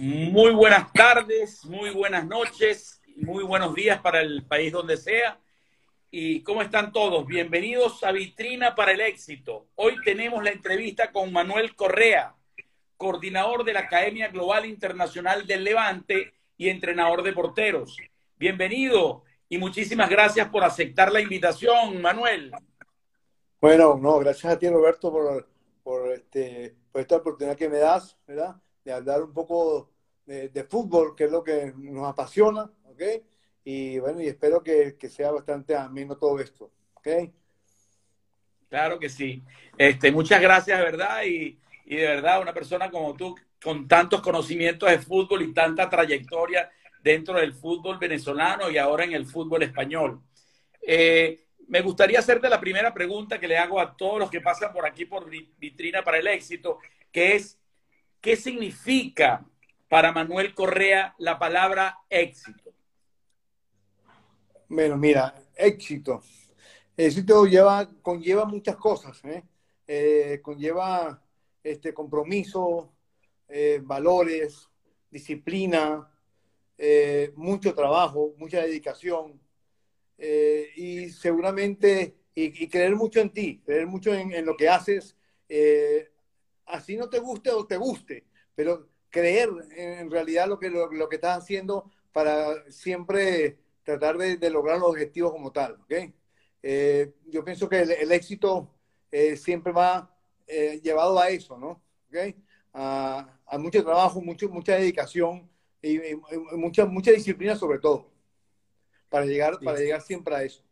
Muy buenas tardes, muy buenas noches, muy buenos días para el país donde sea. ¿Y cómo están todos? Bienvenidos a Vitrina para el Éxito. Hoy tenemos la entrevista con Manuel Correa, coordinador de la Academia Global Internacional del Levante y entrenador de porteros. Bienvenido y muchísimas gracias por aceptar la invitación, Manuel. Bueno, no, gracias a ti, Roberto, por, este, esta oportunidad que me das, ¿verdad? De hablar un poco de, fútbol, que es lo que nos apasiona, ¿ok? Y bueno, y espero que, que sea bastante ameno todo esto, ¿ok? Claro que sí. Este, muchas gracias, ¿verdad? Y, y de verdad, una persona como tú, con tantos conocimientos de fútbol y tanta trayectoria dentro del fútbol venezolano y ahora en el fútbol español. Eh, me gustaría hacerte la primera pregunta que le hago a todos los que pasan por aquí por Vitrina para el Éxito, que es, ¿qué significa para Manuel Correa la palabra éxito? Bueno, mira, éxito. Éxito lleva, conlleva muchas cosas, ¿eh? Eh, conlleva este compromiso, eh, valores, disciplina, mucho trabajo, mucha dedicación, y seguramente, y, creer mucho en ti, creer mucho en, lo que haces, así no te guste o te guste, pero creer en realidad lo que, lo, que estás haciendo para siempre tratar de, lograr los objetivos como tal. ¿okay? Eh, yo pienso que el, éxito siempre va llevado a eso, ¿no? ¿Okay? A, a, mucho trabajo, mucho, mucha dedicación y, y, mucha, mucha disciplina sobre todo para llegar, para llegar siempre a eso.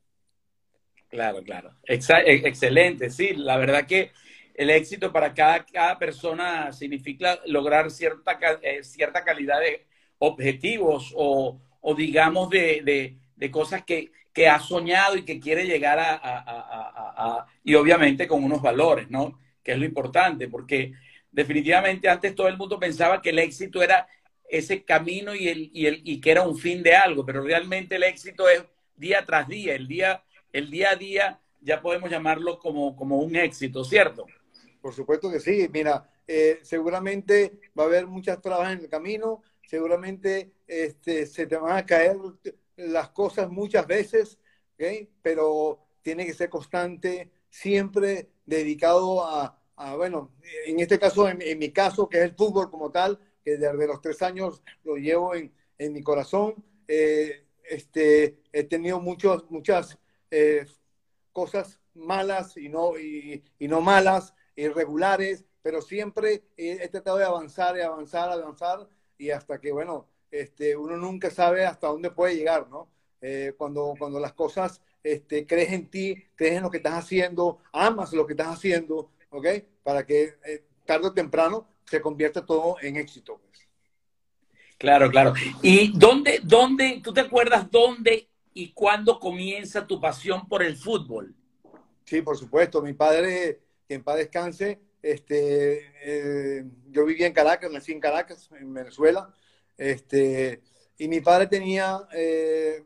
Claro, claro. E, excelente, sí. La verdad que el éxito para cada, cada persona significa lograr cierta, eh, cierta calidad de objetivos o, o digamos, de, de, cosas que, que, ha soñado y que quiere llegar a, a, a, y obviamente con unos valores, ¿no? Que es lo importante, porque definitivamente antes todo el mundo pensaba que el éxito era ese camino y, el, y, el, y que era un fin de algo, pero realmente el éxito es día tras día, el día, el día a día ya podemos llamarlo como, como un éxito, ¿cierto? Por supuesto que sí, mira, eh, seguramente va a haber muchas trabas en el camino, seguramente este, se te van a caer las cosas muchas veces, ¿okay? pero tiene que ser constante, siempre dedicado a, a bueno, en este caso, en, en, mi caso, que es el fútbol como tal, que desde los tres años lo llevo en, en mi corazón. Eh, este, he tenido muchos, muchas eh, cosas malas y no, y, y, no malas, irregulares, pero siempre he, he, tratado de avanzar y avanzar, avanzar, y hasta que, bueno, este, uno nunca sabe hasta dónde puede llegar, ¿no? Eh, cuando, cuando las cosas, este, crees en ti, crees en lo que estás haciendo, amas lo que estás haciendo, ¿ok? Para que eh, tarde o temprano se convierte todo en éxito. Pues. Claro, claro. ¿Y dónde, dónde, tú te acuerdas dónde y cuándo comienza tu pasión por el fútbol? Sí, por supuesto. Mi padre, que en paz descanse, este, eh, yo vivía en Caracas, nací en Caracas, en Venezuela, este, y mi padre tenía, eh,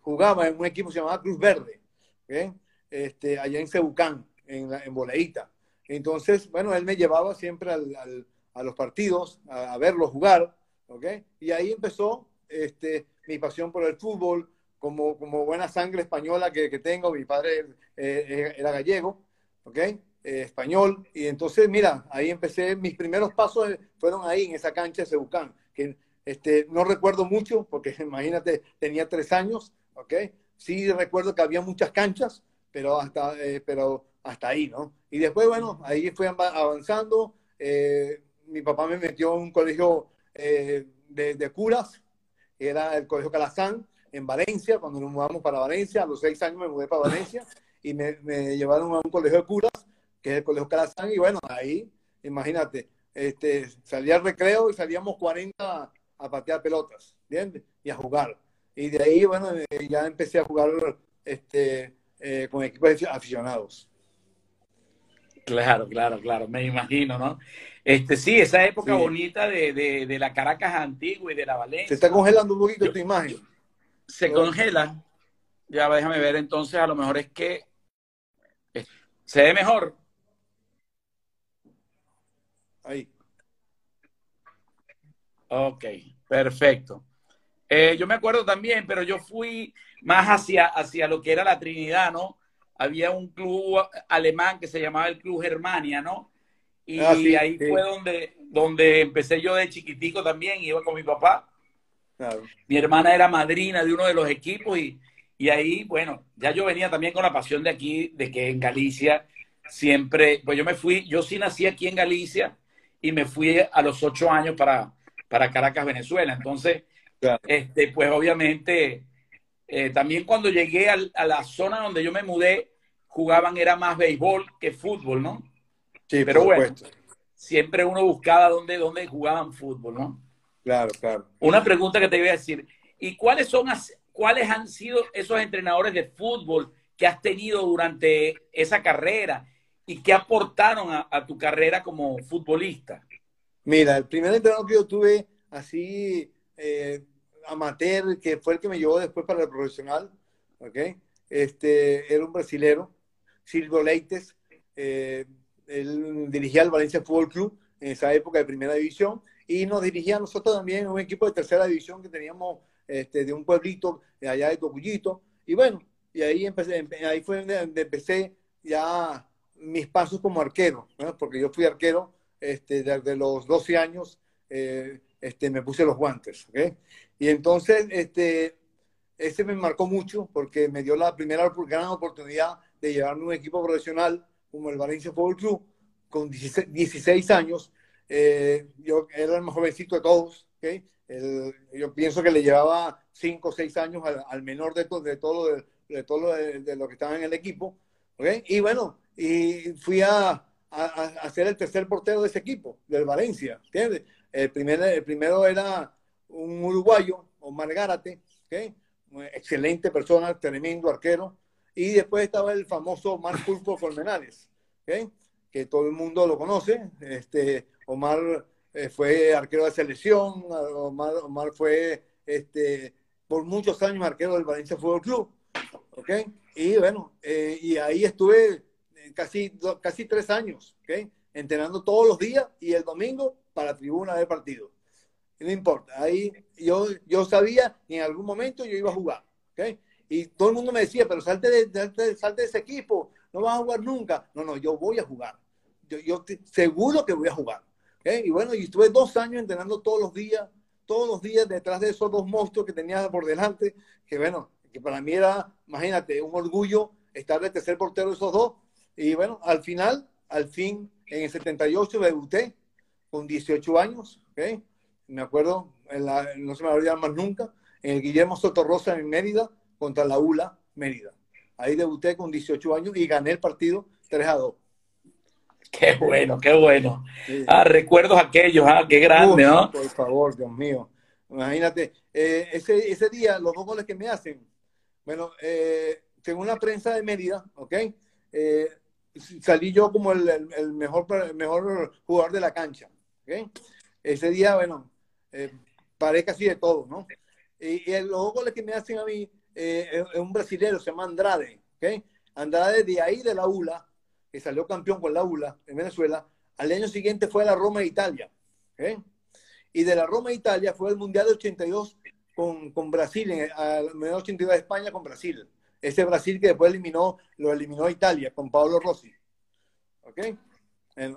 jugaba en un equipo que se llamaba Cruz Verde, ¿okay? este, allá en Cebucán, en, en Boleíta. Entonces, bueno, él me llevaba siempre al, al, a los partidos, a, a, verlos jugar, ¿ok? Y ahí empezó este, mi pasión por el fútbol, como, como buena sangre española que, que tengo. Mi padre eh, era gallego, ¿ok? Eh, español. Y entonces, mira, ahí empecé, mis primeros pasos fueron ahí, en esa cancha de Cebucán, que este, no recuerdo mucho, porque imagínate, tenía tres años, ¿ok? Sí recuerdo que había muchas canchas, pero hasta, eh, pero hasta ahí, ¿no? Y después, bueno, ahí fui avanzando. Eh, mi papá me metió en un colegio eh, de, de, curas, era el Colegio Calazán, en Valencia, cuando nos mudamos para Valencia. A los seis años me mudé para Valencia y me, me llevaron a un colegio de curas, que es el Colegio Calazán. Y bueno, ahí, imagínate, este, salía al recreo y salíamos 40 a patear pelotas, ¿entiendes? Y a jugar. Y de ahí, bueno, ya empecé a jugar este, eh, con equipos aficionados. Claro, claro, claro, me imagino, ¿no? Este, sí, esa época sí. bonita de, de, de, la Caracas antigua y de la Valencia. Se está congelando un poquito Yo, tu imagen. Se congela. Ya déjame ver, entonces a lo mejor es que se ve mejor. Ahí. Ok, perfecto. Eh, yo me acuerdo también, pero yo fui más hacia, hacia lo que era la Trinidad, ¿no? Había un club alemán que se llamaba el Club Germania, ¿no? Y Ah, sí, ahí sí. fue donde, donde empecé yo de chiquitico también, iba con mi papá. Claro. Mi hermana era madrina de uno de los equipos y, y ahí, bueno, ya yo venía también con la pasión de aquí, de que en Galicia siempre, pues yo me fui, yo sí nací aquí en Galicia y me fui a los ocho años para, para Caracas, Venezuela. Entonces, Claro. este, pues obviamente, eh, también cuando llegué al- a la zona donde yo me mudé, jugaban era más béisbol que fútbol, ¿no? Sí, Pero por bueno. Siempre uno buscaba dónde, dónde jugaban fútbol, ¿no? Claro, claro. Una pregunta que te voy a decir. ¿Y cuáles son cuáles han sido esos entrenadores de fútbol que has tenido durante esa carrera y que aportaron a, a tu carrera como futbolista? Mira, el primer entrenador que yo tuve así eh, amateur, que fue el que me llevó después para el profesional, ¿ok? Este, era un brasilero, Silvio Leites, eh, él dirigía el Valencia Fútbol Club en esa época de primera división y nos dirigía a nosotros también un equipo de tercera división que teníamos este, de un pueblito de allá de Tocuyito y bueno, y ahí empecé, empe- ahí fue donde empecé ya mis pasos como arquero, ¿no? porque yo fui arquero este, desde los 12 años, eh, este, me puse los guantes, ¿ok? Y entonces, este, ese me marcó mucho porque me dio la primera gran oportunidad de llevarme un equipo profesional como el Valencia Fútbol Club con 16, 16 años. Eh, yo era el más jovencito de todos, ¿ok? El- yo pienso que le llevaba 5 o 6 años al, al menor de, to- de todo, de, de todo lo de, de lo que estaba en el equipo, ¿ok? Y bueno, y fui a, a, a ser el tercer portero de ese equipo, del Valencia, ¿entiendes? El, primer, el primero era un uruguayo, Omar Gárate, ¿ok? Una excelente persona, tremendo arquero. Y después estaba el famoso Omar Pulpo Colmenares, ¿ok? que todo el mundo lo conoce. Este, Omar eh, fue arquero de selección, Omar, Omar fue este, por muchos años arquero del Valencia Fútbol Club. ¿ok? Y bueno, eh, y ahí estuve casi, casi tres años, ¿ok? entrenando todos los días y el domingo para tribuna de partido. No importa, ahí yo, yo sabía que en algún momento yo iba a jugar. ¿ok? Y todo el mundo me decía, pero salte de, salte, salte de ese equipo, no vas a jugar nunca. No, no, yo voy a jugar. Yo, yo te- seguro que voy a jugar. ¿ok? Y bueno, y estuve dos años entrenando todos los días, todos los días detrás de esos dos monstruos que tenía por delante, que bueno, que para mí era, imagínate, un orgullo estar de tercer portero de esos dos. Y bueno, al final, al fin, en el 78 debuté con 18 años, ¿ok? Me acuerdo, en la- no se me olvidar más nunca, en el Guillermo Sotorrosa en Mérida contra la ULA Mérida. Ahí debuté con 18 años y gané el partido 3 a 2. Qué bueno, qué bueno. Sí. Ah, recuerdos aquellos, ah, qué grande, ¿no? Por favor, Dios mío. Imagínate, eh, ese, ese día, los dos goles que me hacen, bueno, eh, según la prensa de Mérida, ¿ok? Eh, salí yo como el, el- mejor, mejor jugador de la cancha, ¿ok? Ese día, bueno, eh, paré casi de todo, ¿no? Y, y los que me hacen a mí, eh, es, un brasilero, se llama Andrade, ¿ok? Andrade de ahí de la ULA, que salió campeón con la ULA en Venezuela, al año siguiente fue a la Roma de Italia, ¿ok? Y de la Roma de Italia fue al Mundial de 82 con, con Brasil, al Mundial 82 de España con Brasil. Ese Brasil que después eliminó, lo eliminó Italia con Pablo Rossi. ¿Ok?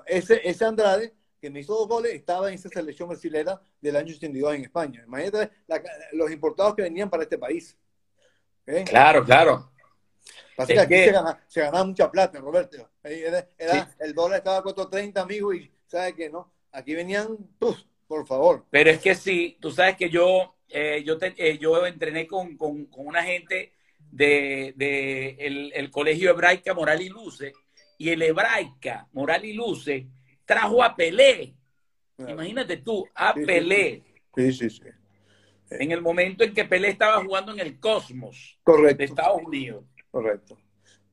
Ese, ese Andrade, que me hizo dos goles, estaba en esa selección brasilera del año 82 en España. Imagínate la- los importados que venían para este país. ¿Ok? Claro, claro. Pasa Es que aquí que- se, gana, se ganaba mucha plata, Roberto. Era, El dólar estaba a 4.30, amigo, y ¿sabes qué? No? Aquí venían, ¡puf! por favor. Pero es que sí, tú sabes que yo, eh, yo, te- eh, yo entrené con, con- con una gente de, de el, el Colegio Hebraica Moral y Luce, y el Hebraica Moral y Luce trajo a Pelé. Imagínate tú, a Sí, sí, Pelé, Sí, sí, sí. en el momento en que Pelé estaba jugando en el Cosmos Correcto. de Estados Unidos. Correcto.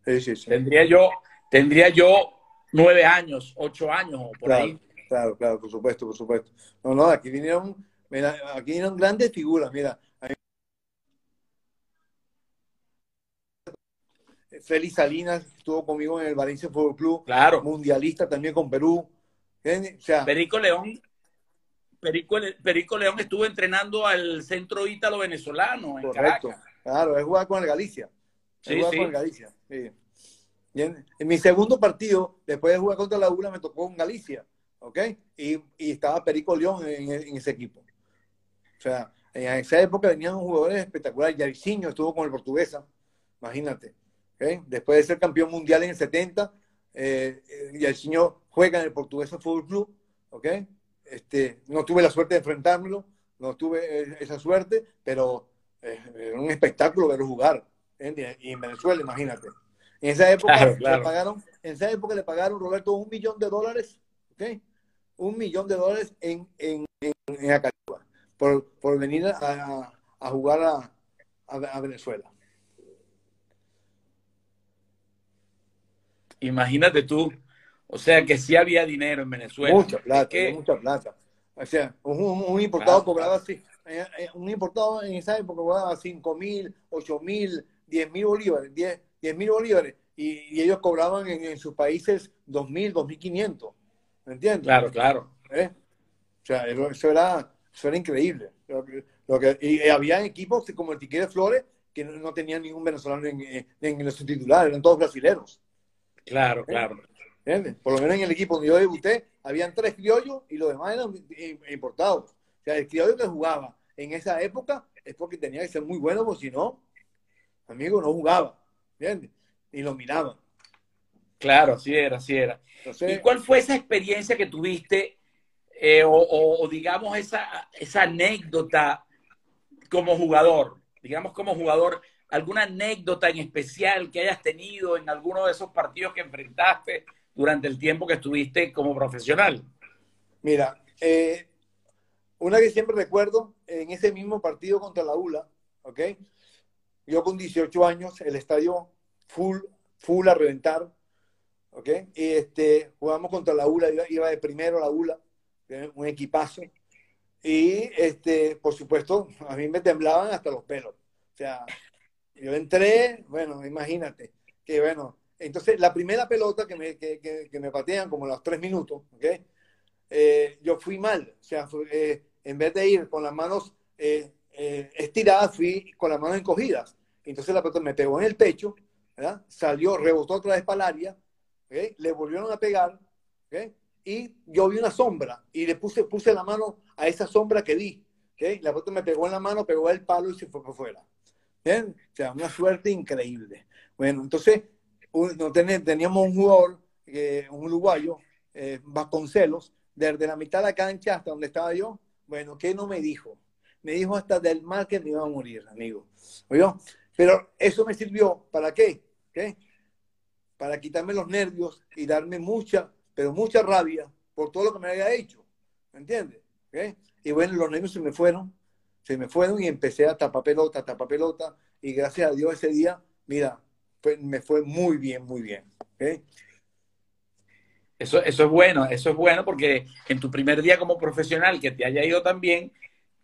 Sí, sí, sí. Tendría yo, tendría yo nueve años, ocho años o por Claro, ahí. claro, claro, por supuesto, por supuesto. No, no, aquí vinieron, mira, aquí vinieron grandes figuras, mira. a mí- Félix Salinas estuvo conmigo en el Valencia Fútbol Club, Claro. mundialista también con Perú. ¿Entiendes? O sea, Perico León, Perico, León estuvo entrenando al centro ítalo venezolano en Correcto. Caracas. Claro, es jugar con el Galicia. Con el Galicia. En, mi segundo partido, después de jugar contra la ULA, me tocó en Galicia. ¿Ok? Y, estaba Perico León en, ese equipo. O sea, en esa época venían jugadores espectaculares. Yariciño estuvo con el Portuguesa. Imagínate. Después de ser campeón mundial en el 70, eh, Yariciño juega en el Portuguesa Fútbol Club. ¿Ok? Este, no tuve la suerte de enfrentármelo, no tuve eh, esa suerte, pero eh, era un espectáculo verlo jugar. Y en Venezuela, imagínate. En esa época le pagaron, en esa época le pagaron Roberto un millón de dólares, ¿ok? Un millón de dólares en, en, en, por, por venir a, a jugar a, a, Venezuela. Imagínate tú, o sea que sí había dinero en Venezuela. Mucha plata, mucha plata. O sea, un, importado cobraba así, eh, eh, un importado en esa época cobraba 5 mil, 8 mil, 10 mil bolívares, 10 mil bolívares, y, ellos cobraban en, sus países 2 mil, 2 mil 500. ¿Me entiendes? Claro, claro. ¿Eh? O sea, eso era, eso era increíble. Lo que, y había equipos como el Tiquete Flores que no, tenían ningún venezolano en, en, los titulares, eran todos brasileños. Claro, claro. Por lo menos en el equipo donde yo debuté, habían tres criollos y los demás eran importados. O sea, el criollo que jugaba en esa época es porque tenía que ser muy bueno, porque si no, amigo, no jugaba. ¿Entiendes? Y lo miraban. Claro, así era, así era. ¿Y cuál fue esa experiencia que tuviste, eh, o, digamos esa, esa anécdota como jugador? Digamos como jugador, alguna anécdota en especial que hayas tenido en alguno de esos partidos que enfrentaste durante el tiempo que estuviste como profesional? Mira, eh, una que siempre recuerdo, en ese mismo partido contra la ULA, ¿ok? Yo con 18 años, el estadio full, full a reventar, ¿ok? Y este, jugamos contra la ULA, iba, de primero la ULA, un equipazo. Y, este, por supuesto, a mí me temblaban hasta los pelos. O sea, yo entré, bueno, imagínate, que bueno, entonces, la primera pelota que me, que, me patean como los tres minutos, ¿okay? Eh, yo fui mal. O sea, eh, en vez de ir con las manos eh, estiradas, fui con las manos encogidas. Entonces la pelota me pegó en el pecho, ¿verdad? salió, rebotó otra vez para el área, le volvieron a pegar, y yo vi una sombra y le puse, puse la mano a esa sombra que vi. La pelota me pegó en la mano, pegó el palo y se fue para O sea, una suerte increíble. Bueno, entonces no teníamos un jugador, eh, un uruguayo, eh, Vasconcelos, desde la mitad de la cancha hasta donde estaba yo. Bueno, ¿qué no me dijo? Me dijo hasta del mal que me iba a morir, amigo. Pero eso me sirvió, ¿para qué? ¿Qué? Para quitarme los nervios y darme mucha, pero mucha rabia por todo lo que me había hecho. ¿Me entiendes? Y bueno, los nervios se me fueron, se me fueron y empecé a tapar pelota, tapar pelota. Y gracias a Dios ese día, mira, me fue muy bien, muy bien. Eso, eso es bueno, eso es bueno porque en tu primer día como profesional que te haya ido tan bien,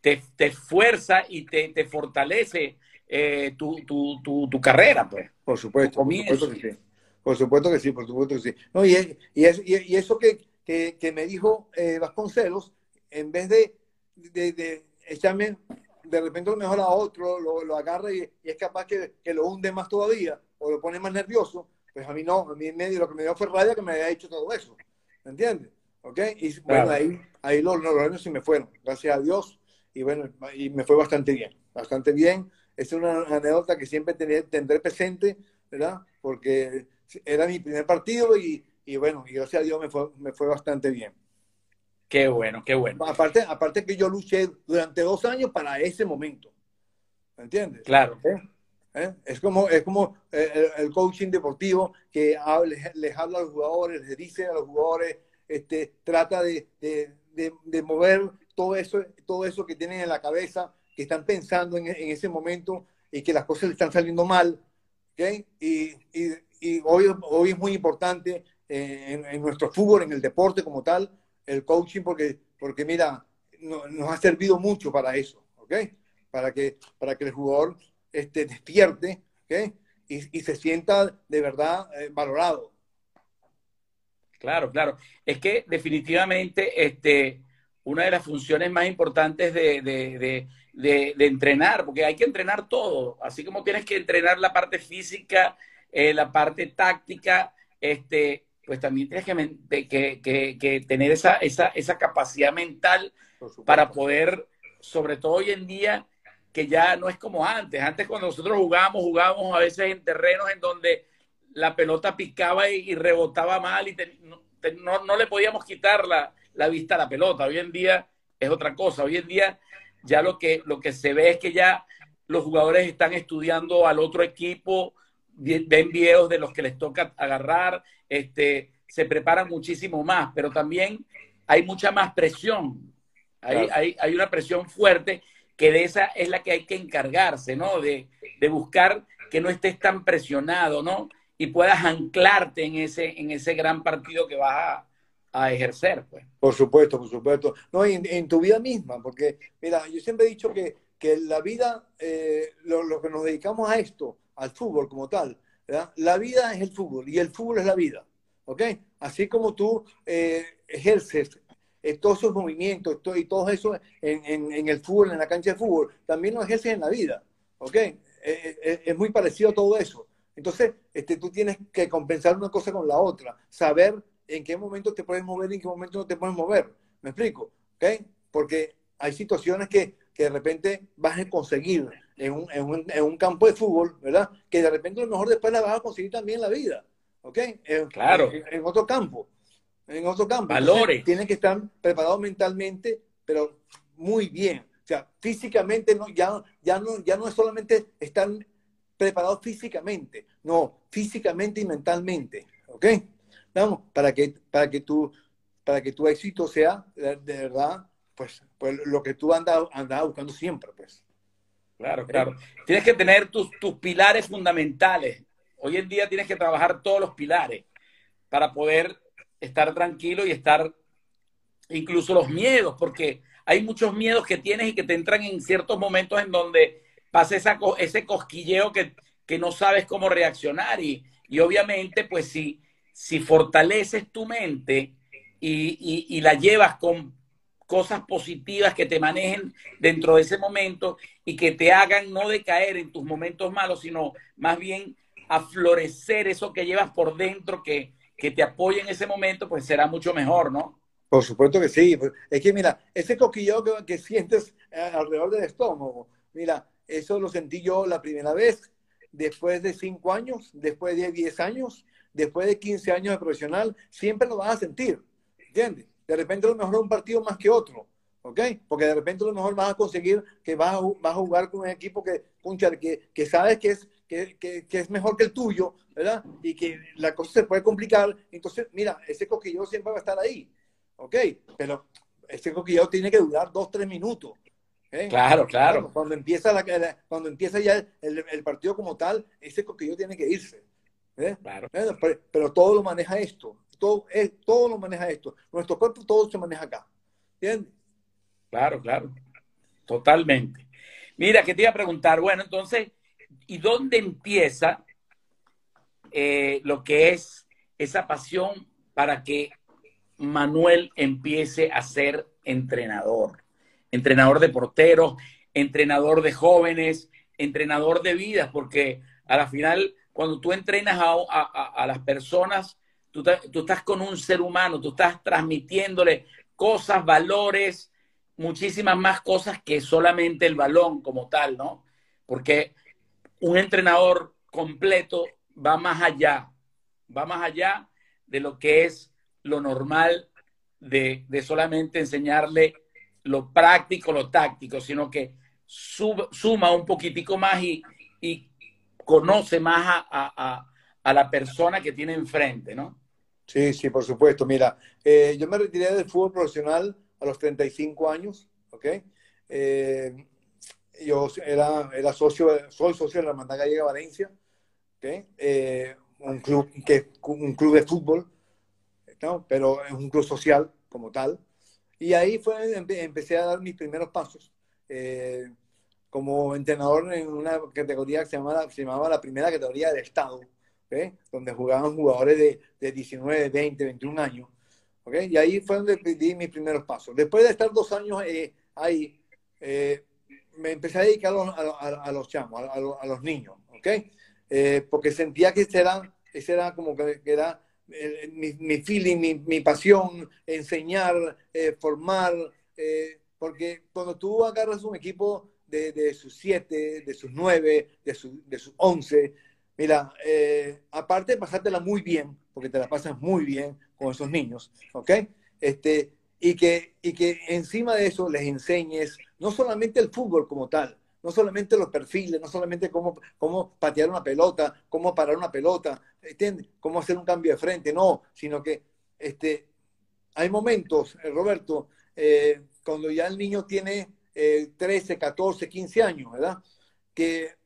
te, te esfuerza y te, te fortalece eh, tu, tu, tu, carrera, pues. Por supuesto, por supuesto que sí. Por supuesto que sí, por supuesto que sí. No, y, y, y, eso que, que, que, me dijo eh, Vasconcelos, en vez de, de, de echarme de repente lo mejor a otro, lo, lo agarra y, es capaz que, que, lo hunde más todavía o lo pone más nervioso, pues a mí no, a mí en medio lo que me dio fue rabia que me haya hecho todo eso, ¿me entiendes? ¿Ok? Y bueno, ahí, ahí los, los años se me fueron, gracias a Dios, y bueno, y me fue bastante bien, bastante bien. Es una anécdota que siempre tendré presente, ¿verdad? Porque era mi primer partido y, y bueno, y gracias a Dios me fue, me fue bastante bien. Qué bueno, qué bueno. Aparte, aparte que yo luché durante dos años para ese momento. ¿Me entiendes? Claro. ¿Eh? ¿Eh? Es como, es como eh, el, coaching deportivo que les, habla a los jugadores, les dice a los jugadores, este, trata de, de, de, mover todo eso, todo eso que tienen en la cabeza, que están pensando en, en ese momento y que las cosas le están saliendo mal. ¿okay? Y, y, y, hoy, hoy es muy importante en, en, nuestro fútbol, en el deporte como tal, el coaching porque, porque mira, nos ha servido mucho para eso, ¿ok? Para que, para que el jugador este, despierte, ¿ok? Y, y se sienta de verdad eh, valorado. Claro, claro. Es que definitivamente este, una de las funciones más importantes de, de, de, entrenar, porque hay que entrenar todo, así como tienes que entrenar la parte física, eh, la parte táctica, este, pues también tienes que, que, que, tener esa, esa, esa capacidad mental para poder, sobre todo hoy en día, que ya no es como antes. Antes cuando nosotros jugábamos, jugábamos a veces en terrenos en donde la pelota picaba y, rebotaba mal y no, no, le podíamos quitar la, la, vista a la pelota. Hoy en día es otra cosa. Hoy en día ya lo que, lo que se ve es que ya los jugadores están estudiando al otro equipo, ven videos de los que les toca agarrar, este, se preparan muchísimo más, pero también hay mucha más presión. Hay, hay, hay, una presión fuerte que de esa es la que hay que encargarse, ¿no? De, de, buscar que no estés tan presionado, ¿no? Y puedas anclarte en ese, en ese gran partido que vas a, a ejercer, pues. Por supuesto, por supuesto. No, en, en, tu vida misma, porque, mira, yo siempre he dicho que, que la vida, eh, lo, lo, que nos dedicamos a esto, al fútbol como tal, la vida es el fútbol y el fútbol es la vida. ¿Ok? Así como tú eh, ejerces eh, todos esos movimientos y todo eso en, en, el fútbol, en la cancha de fútbol, también lo ejerces en la vida. ¿Ok? Eh, es muy parecido a todo eso. Entonces, este, tú tienes que compensar una cosa con la otra, saber en qué momento te puedes mover y en qué momento no te puedes mover. ¿Me explico? ¿Ok? Porque hay situaciones que, que de repente vas a conseguir en un, en, un, en un, campo de fútbol, ¿verdad? Que de repente a lo mejor después la vas a conseguir también en la vida, ¿ok? claro. En, otro campo, en otro campo. Valores. tienen que estar preparados mentalmente, pero muy bien. O sea, físicamente no, ya, ya, no, ya no es solamente estar preparados físicamente, no, físicamente y mentalmente, ¿ok? Vamos, para que, para que, tu, para que tu éxito sea de, verdad, pues, pues lo que tú andas, andas buscando siempre, pues. Claro, claro. Tienes que tener tus, tus pilares fundamentales. Hoy en día tienes que trabajar todos los pilares para poder estar tranquilo y estar incluso los miedos, porque hay muchos miedos que tienes y que te entran en ciertos momentos en donde pasa esa, ese cosquilleo que, que no sabes cómo reaccionar y, y obviamente pues si, si fortaleces tu mente y, y, y la llevas con cosas positivas que te manejen dentro de ese momento y que te hagan no decaer en tus momentos malos, sino más bien a florecer eso que llevas por dentro, que, que te apoye en ese momento, pues será mucho mejor, ¿no? Por supuesto que sí. Es que mira, ese coquillo que, que sientes eh, alrededor del estómago, mira, eso lo sentí yo la primera vez, después de cinco años, después de diez años, después de 15 años de profesional, siempre lo vas a sentir, ¿entiendes? De repente a lo mejor un partido más que otro, ¿ok? Porque de repente a lo mejor vas a conseguir que vas a, vas a jugar con un equipo que, que, que sabes que es, que, que, que, es mejor que el tuyo, ¿verdad? Y que la cosa se puede complicar. Entonces, mira, ese coquillo siempre va a estar ahí, ¿ok? Pero ese coquillo tiene que durar dos, tres minutos. Claro, claro. Cuando empieza, la, cuando empieza ya el, el, partido como tal, ese coquillo tiene que irse. ¿eh? Claro. Pero, pero, todo lo maneja esto todo, todo lo maneja esto. Nuestro cuerpo todo se maneja acá. ¿Entiendes? Claro, claro. Totalmente. Mira, que te iba a preguntar, bueno, entonces, ¿y dónde empieza eh, lo que es esa pasión para que Manuel empiece a ser entrenador? Entrenador de porteros, entrenador de jóvenes, entrenador de vidas, porque a la final, cuando tú entrenas a, a, a las personas, Tú, estás con un ser humano, tú estás transmitiéndole cosas, valores, muchísimas más cosas que solamente el balón como tal, ¿no? Porque un entrenador completo va más allá, va más allá de lo que es lo normal de, solamente enseñarle lo práctico, lo táctico, sino que suma un poquitico más y, conoce más a, a la persona que tiene enfrente, ¿no? Sí, sí, por supuesto. Mira, eh, yo me retiré del fútbol profesional a los 35 años, ¿ok? Eh, yo era, era socio, soy socio de la Hermandad Gallega Valencia, ¿ok? Eh, un, club, que, un club de fútbol, ¿no? pero es un club social como tal. Y ahí fue, empecé a dar mis primeros pasos como entrenador en una categoría que se llamaba, se llamaba la primera categoría del Estado, donde jugaban jugadores de, de 19, 20, 21 años. Y ahí fue donde di mis primeros pasos. Después de estar dos años eh, ahí, eh, me empecé a dedicar a los, chamos, a, los niños, ¿ok? Eh, porque sentía que ese era, ese era como que, era mi, mi, feeling, mi, pasión, enseñar, formar, porque cuando tú agarras un equipo de, sus siete, de sus nueve, de, de sus once, mira, aparte de pasártela muy bien, porque te la pasas muy bien con esos niños, ¿ok? Este, y, que, y que encima de eso les enseñes no solamente el fútbol como tal, no solamente los perfiles, no solamente cómo, cómo patear una pelota, cómo parar una pelota, ¿entiendes? Cómo hacer un cambio de frente, no, sino que este, hay momentos, eh, Roberto, eh, cuando ya el niño tiene 13, 14, 15 años, ¿verdad? Que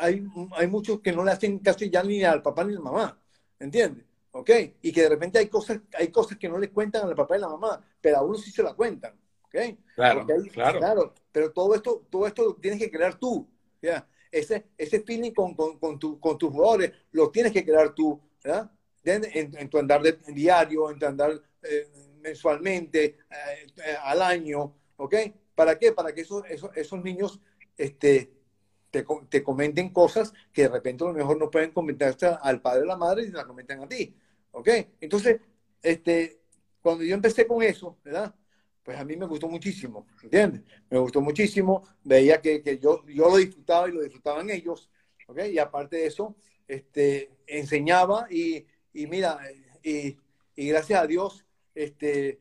hay, hay muchos que no le hacen caso ya ni al papá ni a la mamá. ¿entiendes? ¿Ok? Y que de repente hay cosas, hay cosas que no le cuentan al papá y a la mamá, pero a uno sí se la cuentan. ¿Ok? Claro, claro. claro. Pero todo esto, todo esto lo tienes que crear tú. ¿ya? Ese, ese feeling con, con, con, tu, con tus jugadores lo tienes que crear tú. ¿verdad? En, tu andar de, diario, en tu andar eh, mensualmente, eh, eh, al año. ¿Ok? ¿Para qué? Para que esos, esos, esos niños este, te, comenten cosas que de repente a lo mejor no pueden comentarse al padre o la madre y se la comentan a ti. ¿Ok? Entonces, este, cuando yo empecé con eso, ¿verdad? Pues a mí me gustó muchísimo, ¿entiendes? Me gustó muchísimo, veía que, que yo, yo lo disfrutaba y lo disfrutaban ellos, ¿ok? Y aparte de eso, este, enseñaba y, y mira, y, y, gracias a Dios, este,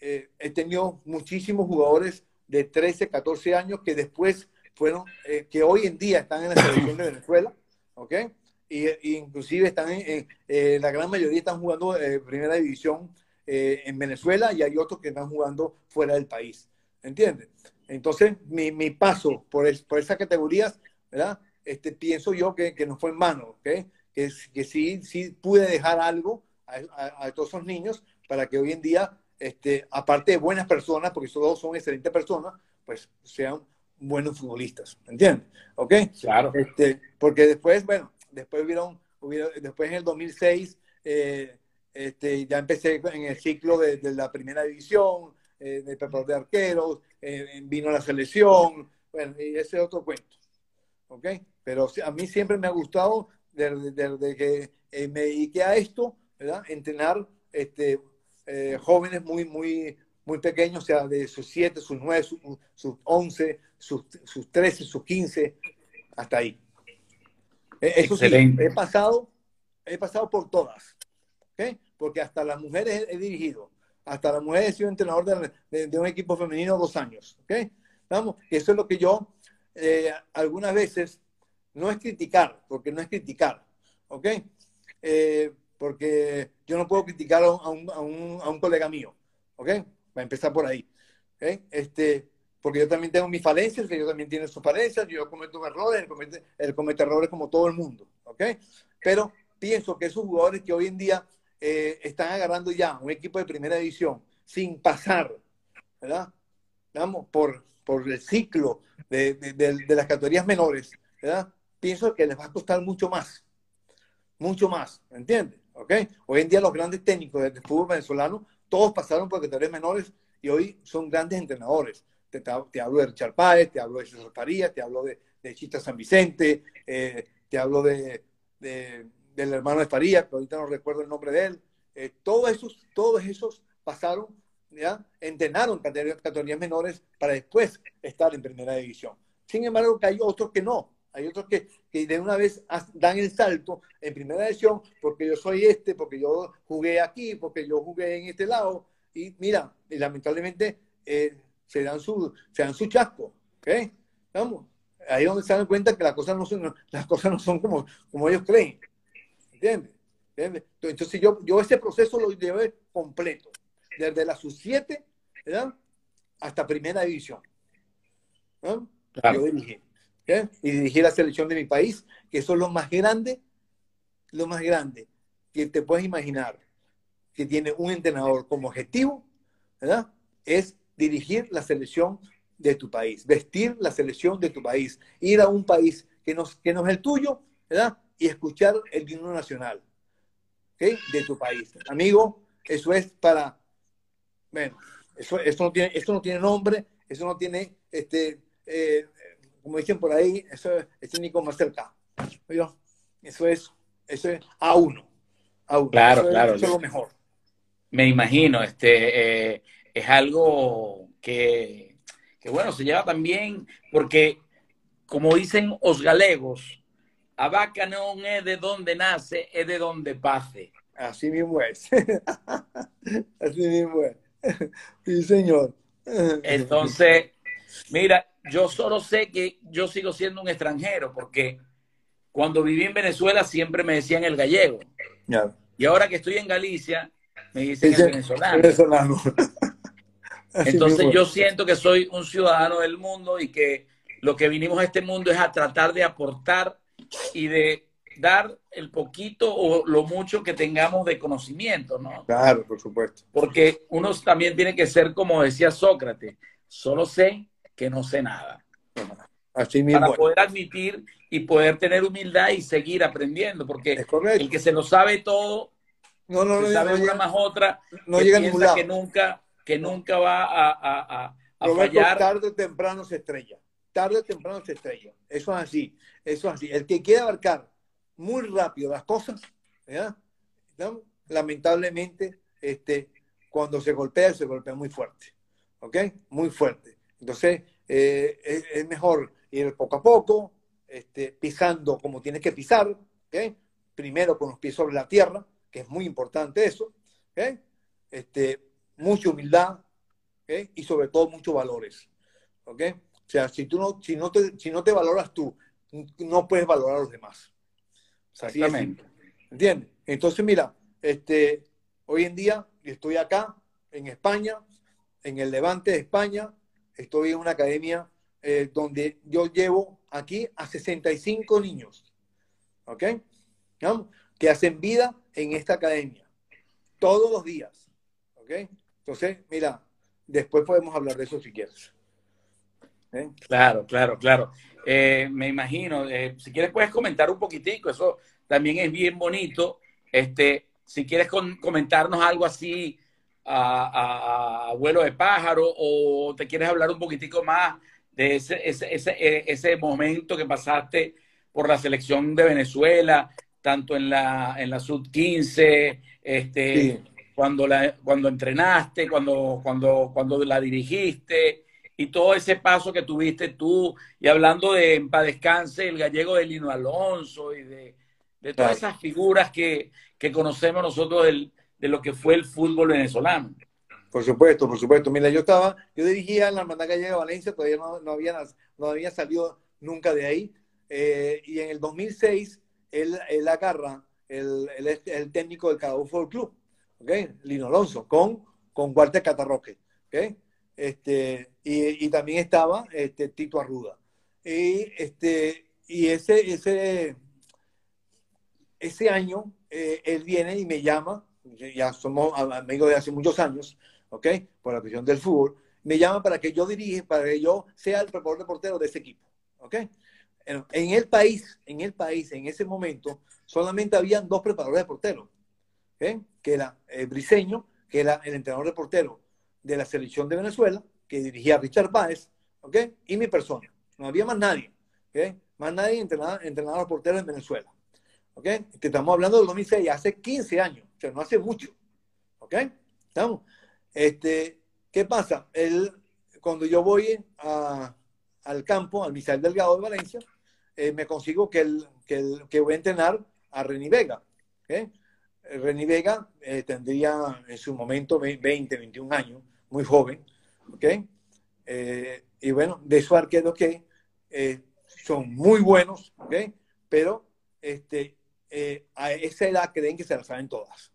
eh, he tenido muchísimos jugadores de 13, 14 años que después fueron, eh, que hoy en día están en la selección de Venezuela, ¿ok? Y, inclusive están en, eh, la gran mayoría están jugando eh, primera división en Venezuela y hay otros que están jugando fuera del país, ¿entiendes? Entonces, mi, mi paso por, por esas categorías, ¿verdad? Este, pienso yo que, que no fue en mano, ¿ok? Que, que sí, sí pude dejar algo a, a, todos esos niños para que hoy en día, este, aparte de buenas personas, porque todos son excelentes personas, pues sean buenos futbolistas, ¿entiendes? ¿Ok? Claro. Este, porque después, bueno, después hubieron, después en el 2006, eh, este, ya empecé en el ciclo de, la primera división, eh, de preparador de arqueros, eh, vino la selección, bueno, y ese es otro cuento, ¿ok? Pero a mí siempre me ha gustado, desde, que me dediqué a esto, ¿verdad? Entrenar este, jóvenes muy, muy, muy pequeños, o sea, de sus 7, sus 9, sus 11, sus, sus 13, sus 15, hasta ahí. E, eso sí, he pasado, he pasado por todas, ¿okay? porque hasta las mujeres he, dirigido, hasta las mujeres he sido entrenador de, de, un equipo femenino dos años. ¿okay? Vamos, eso es lo que yo eh, algunas veces, no es criticar, porque no es criticar, ¿ok? Eh, porque yo no puedo criticar a un, a un, a un colega mío, ¿ok? Va a empezar por ahí. ¿okay? Este, porque yo también tengo mis falencias, yo también tiene sus falencias, yo cometo errores, él comete, errores como todo el mundo, ¿ok? Pero pienso que esos jugadores que hoy en día eh, están agarrando ya un equipo de primera división sin pasar, ¿verdad? Vamos, por, por el ciclo de, de, las categorías menores, ¿verdad? Pienso que les va a costar mucho más, mucho más, ¿entiendes? ¿Ok? Hoy en día los grandes técnicos del fútbol venezolano, todos pasaron por categorías menores y hoy son grandes entrenadores te, hablo de Richard Páez, te hablo de César Farías, te hablo de, de Chita San Vicente, eh, te hablo de, del hermano de Farías, que ahorita no recuerdo el nombre de él. Eh, todos, esos, todos esos pasaron, ¿ya? entrenaron categorías, menores para después estar en primera división. Sin embargo, hay otros que no. Hay otros que, que, de una vez dan el salto en primera división porque yo soy este, porque yo jugué aquí, porque yo jugué en este lado. Y mira, lamentablemente eh, se dan su, se dan su chasco. ¿ok? Vamos, ahí es donde se dan cuenta que las cosas no son, las cosas no son como, como ellos creen. ¿Entiendes? Entonces yo, yo ese proceso lo llevé completo, desde la sub-7 hasta primera división. Yo dirigí. Y dirigí la selección de mi país, que eso es lo más grande, lo más grande que te puedes imaginar, que tiene un entrenador como objetivo, ¿verdad? Es dirigir la selección de tu país, vestir la selección de tu país, ir a un país que, nos, que no es el tuyo, ¿verdad? Y escuchar el himno nacional. De tu país. Amigo, eso es para, bueno, eso, eso, no, tiene, eso no tiene nombre, eso no tiene, este, eh, como dicen por ahí, eso, es ni como cerca. Eso es, eso es a uno. A uno. Claro, claro. eso es lo mejor. Me imagino, este, eh, es algo que, que, bueno, se lleva también, porque, como dicen los galegos, a vaca no es de donde nace, es de donde pase. Así mismo es. Así mismo es. Sí, señor. Entonces, mira, yo solo sé que yo sigo siendo un extranjero, porque cuando viví en Venezuela siempre me decían el gallego. Y ahora que estoy en Galicia, me dicen el venezolano. Entonces yo siento que soy un ciudadano del mundo y que lo que vinimos a este mundo es a tratar de aportar y de dar el poquito o lo mucho que tengamos de conocimiento, ¿no? Claro, por supuesto. Porque uno también tiene que ser, como decía Sócrates, solo sé que no sé nada. Así mismo. Para poder admitir y poder tener humildad y seguir aprendiendo, porque el que se lo sabe todo, no, no, no, sabe una más otra, no que llega a ningún lado. que nunca, que nunca va a, a, a, fallar. Tarde o temprano se estrella. Tarde o temprano se estrella. Eso es así. Eso es así. El que quiere abarcar muy rápido las cosas, lamentablemente, este, cuando se golpea, se golpea muy fuerte. ¿Ok? Muy fuerte. Entonces, eh, es, mejor ir poco a poco, este, pisando como tienes que pisar, ¿ok? Primero con los pies sobre la tierra, que es muy importante eso, ¿ok? Este, mucha humildad. Y sobre todo muchos valores, ¿ok? O sea, si tú no, si no te, si no te valoras tú, no puedes valorar a los demás. Exactamente. ¿Entiendes? Entonces, mira, este, hoy en día estoy acá, en España, en el Levante de España, estoy en una academia eh, donde yo llevo aquí a 65 niños, ¿ok? Que hacen vida en esta academia, todos los días, ¿ok? Entonces, mira, después podemos hablar de eso si quieres. ¿Eh? Claro, claro, claro. Eh, me imagino, si quieres puedes comentar un poquitico, eso también es bien bonito. Este, si quieres comentarnos algo así a, vuelo de pájaro o te quieres hablar un poquitico más de ese, ese, ese, ese, momento que pasaste por la selección de Venezuela, tanto en la, en la sub-15, este, cuando, la, cuando entrenaste, cuando, cuando, cuando la dirigiste y todo ese paso que tuviste tú, y hablando de en descanse, el gallego de Lino Alonso y de, de todas esas figuras que, que conocemos nosotros del, de lo que fue el fútbol venezolano. Por supuesto, por supuesto. Mira, yo estaba, yo dirigía en la Hermandad Gallega de Valencia, todavía no, no, había, no había salido nunca de ahí. Eh, y en el 2006, él, él agarra el, el, el, técnico del Cabo Fútbol Club, ¿ok? Lino Alonso, con, con Walter Catarroque, ¿ok? Este, y, y también estaba este, Tito Arruda. Y, este, y ese, ese, ese año, eh, él viene y me llama ya somos amigos de hace muchos años, ¿ok? Por la cuestión del fútbol, me llama para que yo dirija, para que yo sea el preparador de portero de ese equipo, ¿ok? En, el país, en el país, en ese momento, solamente habían dos preparadores de portero, ¿ok? Que era el Briseño, que era el entrenador de portero de la selección de Venezuela, que dirigía Richard Báez, ¿ok? Y mi persona. No había más nadie, ¿ok? Más nadie entrenaba, entrenador de portero en Venezuela, ¿ok? Que estamos hablando del 2006, hace 15 años sea, no hace mucho. ¿Ok? ¿Estamos? Este, ¿Qué pasa? Él, cuando yo voy al campo, al Misael Delgado de Valencia, eh, me consigo que, el, que, voy a entrenar a Reni Vega. ¿okay? Reni Vega eh, tendría en su momento 20, 21 años, muy joven. ¿ok? Eh, y bueno, de esos arqueros que son muy buenos, ¿ok? pero este, eh, a esa edad creen que se la saben todas.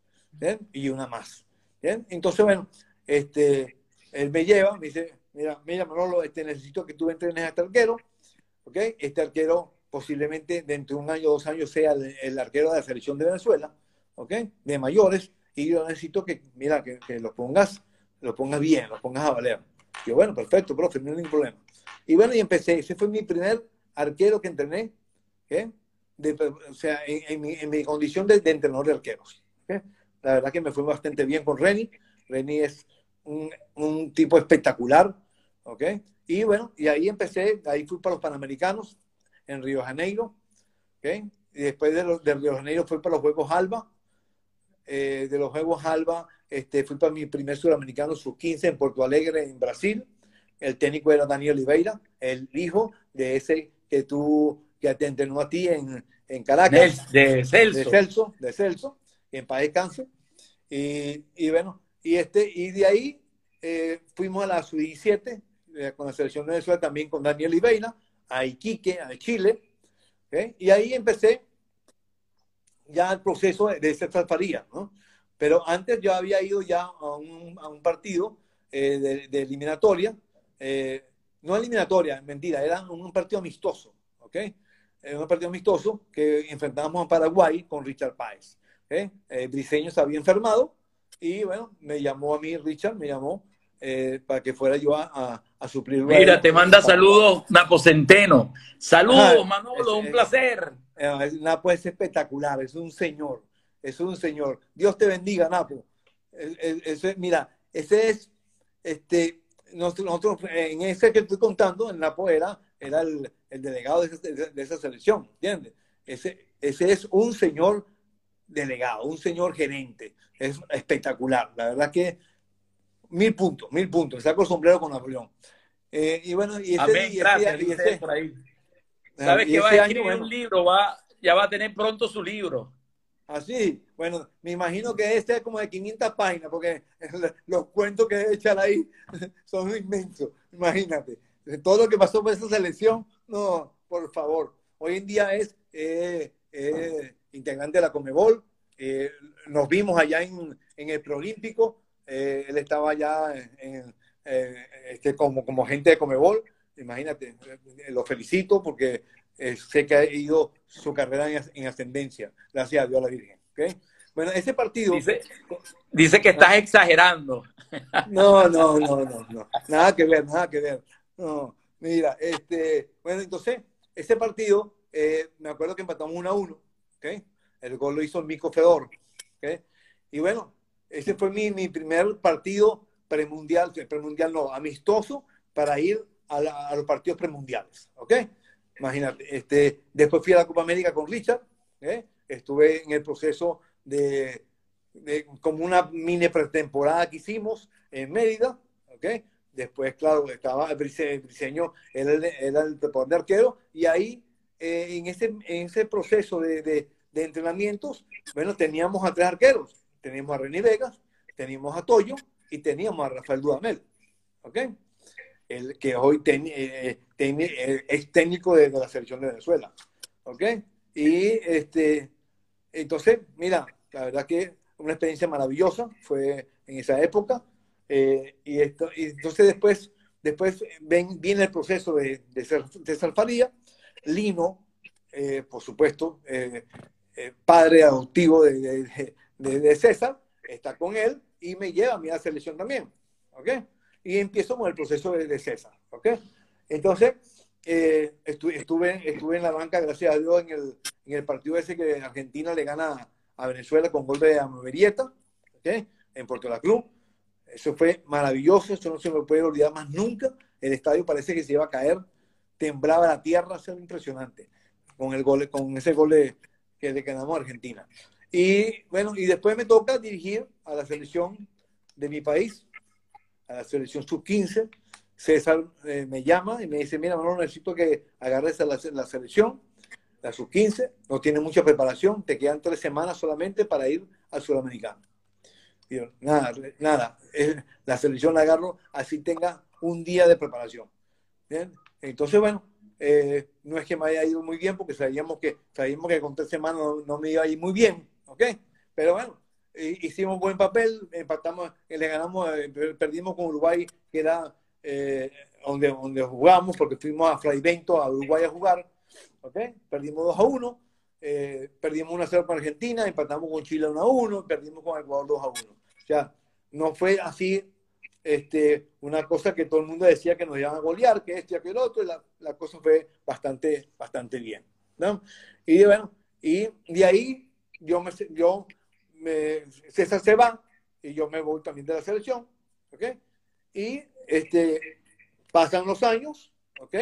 Y una más. Entonces, bueno, este, él me lleva, me dice, mira, mira Manolo, este, necesito que tú entrenes a este arquero. ¿okay? Este arquero posiblemente dentro de un año o dos años sea el, arquero de la selección de Venezuela, ¿ok? De mayores. Y yo necesito que, mira, que, lo pongas, lo pongas bien, lo pongas a valer. yo, bueno, perfecto, profe, no hay ningún problema. Y bueno, y empecé. Ese fue mi primer arquero que entrené. ¿okay? o sea, en, mi, condición de, entrenador de arqueros. La verdad que me fue bastante bien con Reni. Reni es un, un tipo espectacular, ¿ok? Y bueno, y ahí empecé, ahí fui para los Panamericanos en Río de Janeiro, ¿ok? Y después de, los, de Río de Janeiro fui para los Juegos Alba. Eh, de los Juegos Alba este, fui para mi primer sudamericano sub-15 en Porto Alegre, en Brasil. El técnico era Daniel Oliveira, el hijo de ese que tú, que te entrenó a ti en, en Caracas. De, de Celso. De Celso, de Celso, en paz descanse. Y, y bueno, y, este, y de ahí eh, fuimos a la sub-17 eh, con la selección de Venezuela, también con Daniel Oliveira, a Iquique, a Chile. ¿okay? Y ahí empecé ya el proceso de, de César Faría, ¿no? Pero antes yo había ido ya a un, a un partido eh, de, de, eliminatoria, eh, no eliminatoria, mentira, era un, partido amistoso, ¿ok? Eh, un partido amistoso que enfrentábamos a Paraguay con Richard Páez. ¿okay? Briseño se había enfermado y bueno, me llamó a mí Richard, me llamó para que fuera yo a, a, a suplir. Mira, te manda saludos Napo Centeno. Saludos, Manolo, es, un placer. Napo es espectacular, es un señor es un señor. Dios te bendiga, Napo. Ese, mira, ese es, este, nosotros, en ese que estoy contando, el Napo era, era el, el delegado de esa, de esa, selección, ¿entiendes? Ese, ese es un señor delegado, un señor gerente. Es espectacular. La verdad que mil puntos, mil puntos. Saco el sombrero con Napoleón. Eh, y bueno, y ese, Amén, y gracias, y ese, por ahí. ¿Sabes que va a escribir año, un libro? Va, ya va a tener pronto su libro. Así, bueno, me imagino que este es como de 500 páginas, porque los cuentos que echar ahí son inmensos, imagínate. Todo lo que pasó por esa selección, no, por favor. Hoy en día es eh, eh, integrante de la Comebol, eh, nos vimos allá en, en el Preolímpico, eh, él estaba allá en, este, como, como gente de Comebol, imagínate, lo felicito porque eh, sé que ha ido su carrera en, en, ascendencia, gracias a Dios a la Virgen. ¿okay? Bueno, ese partido... Dice, dice que estás exagerando. No, no, no, no, no, nada que ver, nada que ver. No, mira, este, bueno, entonces, ese partido, eh, me acuerdo que empatamos 1 a 1, ¿okay? El gol lo hizo Mico Fedor, ¿okay? Y bueno, ese fue mi, mi primer partido premundial, premundial no, amistoso, para ir a, la, a los partidos premundiales, ¿ok? Imagínate, este, después fui a la Copa América con Richard, ¿eh? estuve en el proceso de, de, como una mini pretemporada que hicimos en Mérida, ¿ok? Después, claro, estaba el briseño, él era el preparador de arquero, y ahí, eh, en, ese, en ese proceso de, de, de, entrenamientos, bueno, teníamos a tres arqueros, teníamos a René Vegas, teníamos a Toyo y teníamos a Rafael Dudamel, ¿ok? El que hoy ten, eh, ten, eh, es técnico de, de, la selección de Venezuela. ¿Ok? Y este, entonces, mira, la verdad que una experiencia maravillosa fue en esa época. Eh, y, esto, y entonces después, después ven, viene el proceso de, de, ser, de Salfaría. Lino, eh, por supuesto, eh, padre adoptivo de, de, César, está con él y me lleva a mi selección también. ¿Ok? Y empiezo con el proceso de, de César. ¿ok? Entonces, eh, estuve, estuve, estuve en la banca, gracias a Dios, en el, en el partido ese que Argentina le gana a Venezuela con gol de Amaverieta, ¿ok? En Puerto La Cruz. Eso fue maravilloso, eso no se me puede olvidar más nunca. El estadio parece que se iba a caer, temblaba la tierra, eso era impresionante, con, el gol, con ese gol de, que le ganamos a Argentina. Y bueno, y después me toca dirigir a la selección de mi país, a la selección sub-15. César eh, me llama y me dice, mira, no necesito que agarres a la, la selección, la sub-15, no tiene mucha preparación, te quedan tres semanas solamente para ir al sudamericano. Yo, nada, nada, eh, la selección la agarro así tenga un día de preparación. ¿Bien? Entonces, bueno, eh, no es que me haya ido muy bien porque sabíamos que, sabíamos que con tres semanas no, no me iba a ir muy bien, ¿ok? Pero bueno, hicimos buen papel, empatamos, le ganamos, eh, perdimos con Uruguay, que era eh, donde, donde jugamos, porque fuimos a Fraivento, a Uruguay a jugar, ¿okay? Perdimos 2 a 1, eh, perdimos 1 a 0 con Argentina, empatamos con Chile 1 a 1, perdimos con Ecuador 2 a 1. O sea, no fue así este, una cosa que todo el mundo decía que nos iban a golear, que este y aquel otro, y la, la cosa fue bastante, bastante bien, ¿no? Y bueno, y de ahí yo me, yo César se va y yo me voy también de la selección, ¿ok? Y este, pasan los años, ¿ok?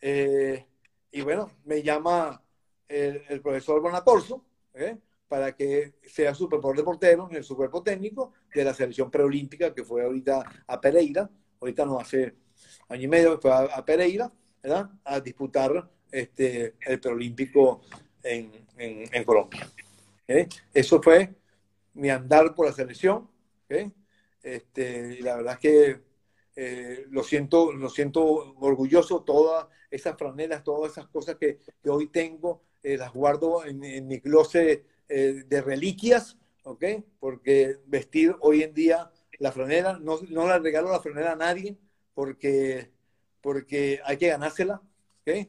Eh, y bueno, me llama el, profesor Bonacorso, para que sea superporte de porteros en su cuerpo técnico de la selección preolímpica que fue ahorita a Pereira, ahorita no hace año y medio fue a, Pereira, ¿verdad? A disputar este, el preolímpico en, en, Colombia. Eso fue mi andar por la selección. Este, y la verdad es que eh, lo, siento, lo siento orgulloso, todas esas franelas, todas esas cosas que, que hoy tengo, eh, las guardo en, en mi closet eh, de reliquias, ¿ok? Porque vestir hoy en día la franela, no, no la regalo la franela a nadie porque, porque hay que ganársela, ¿ok?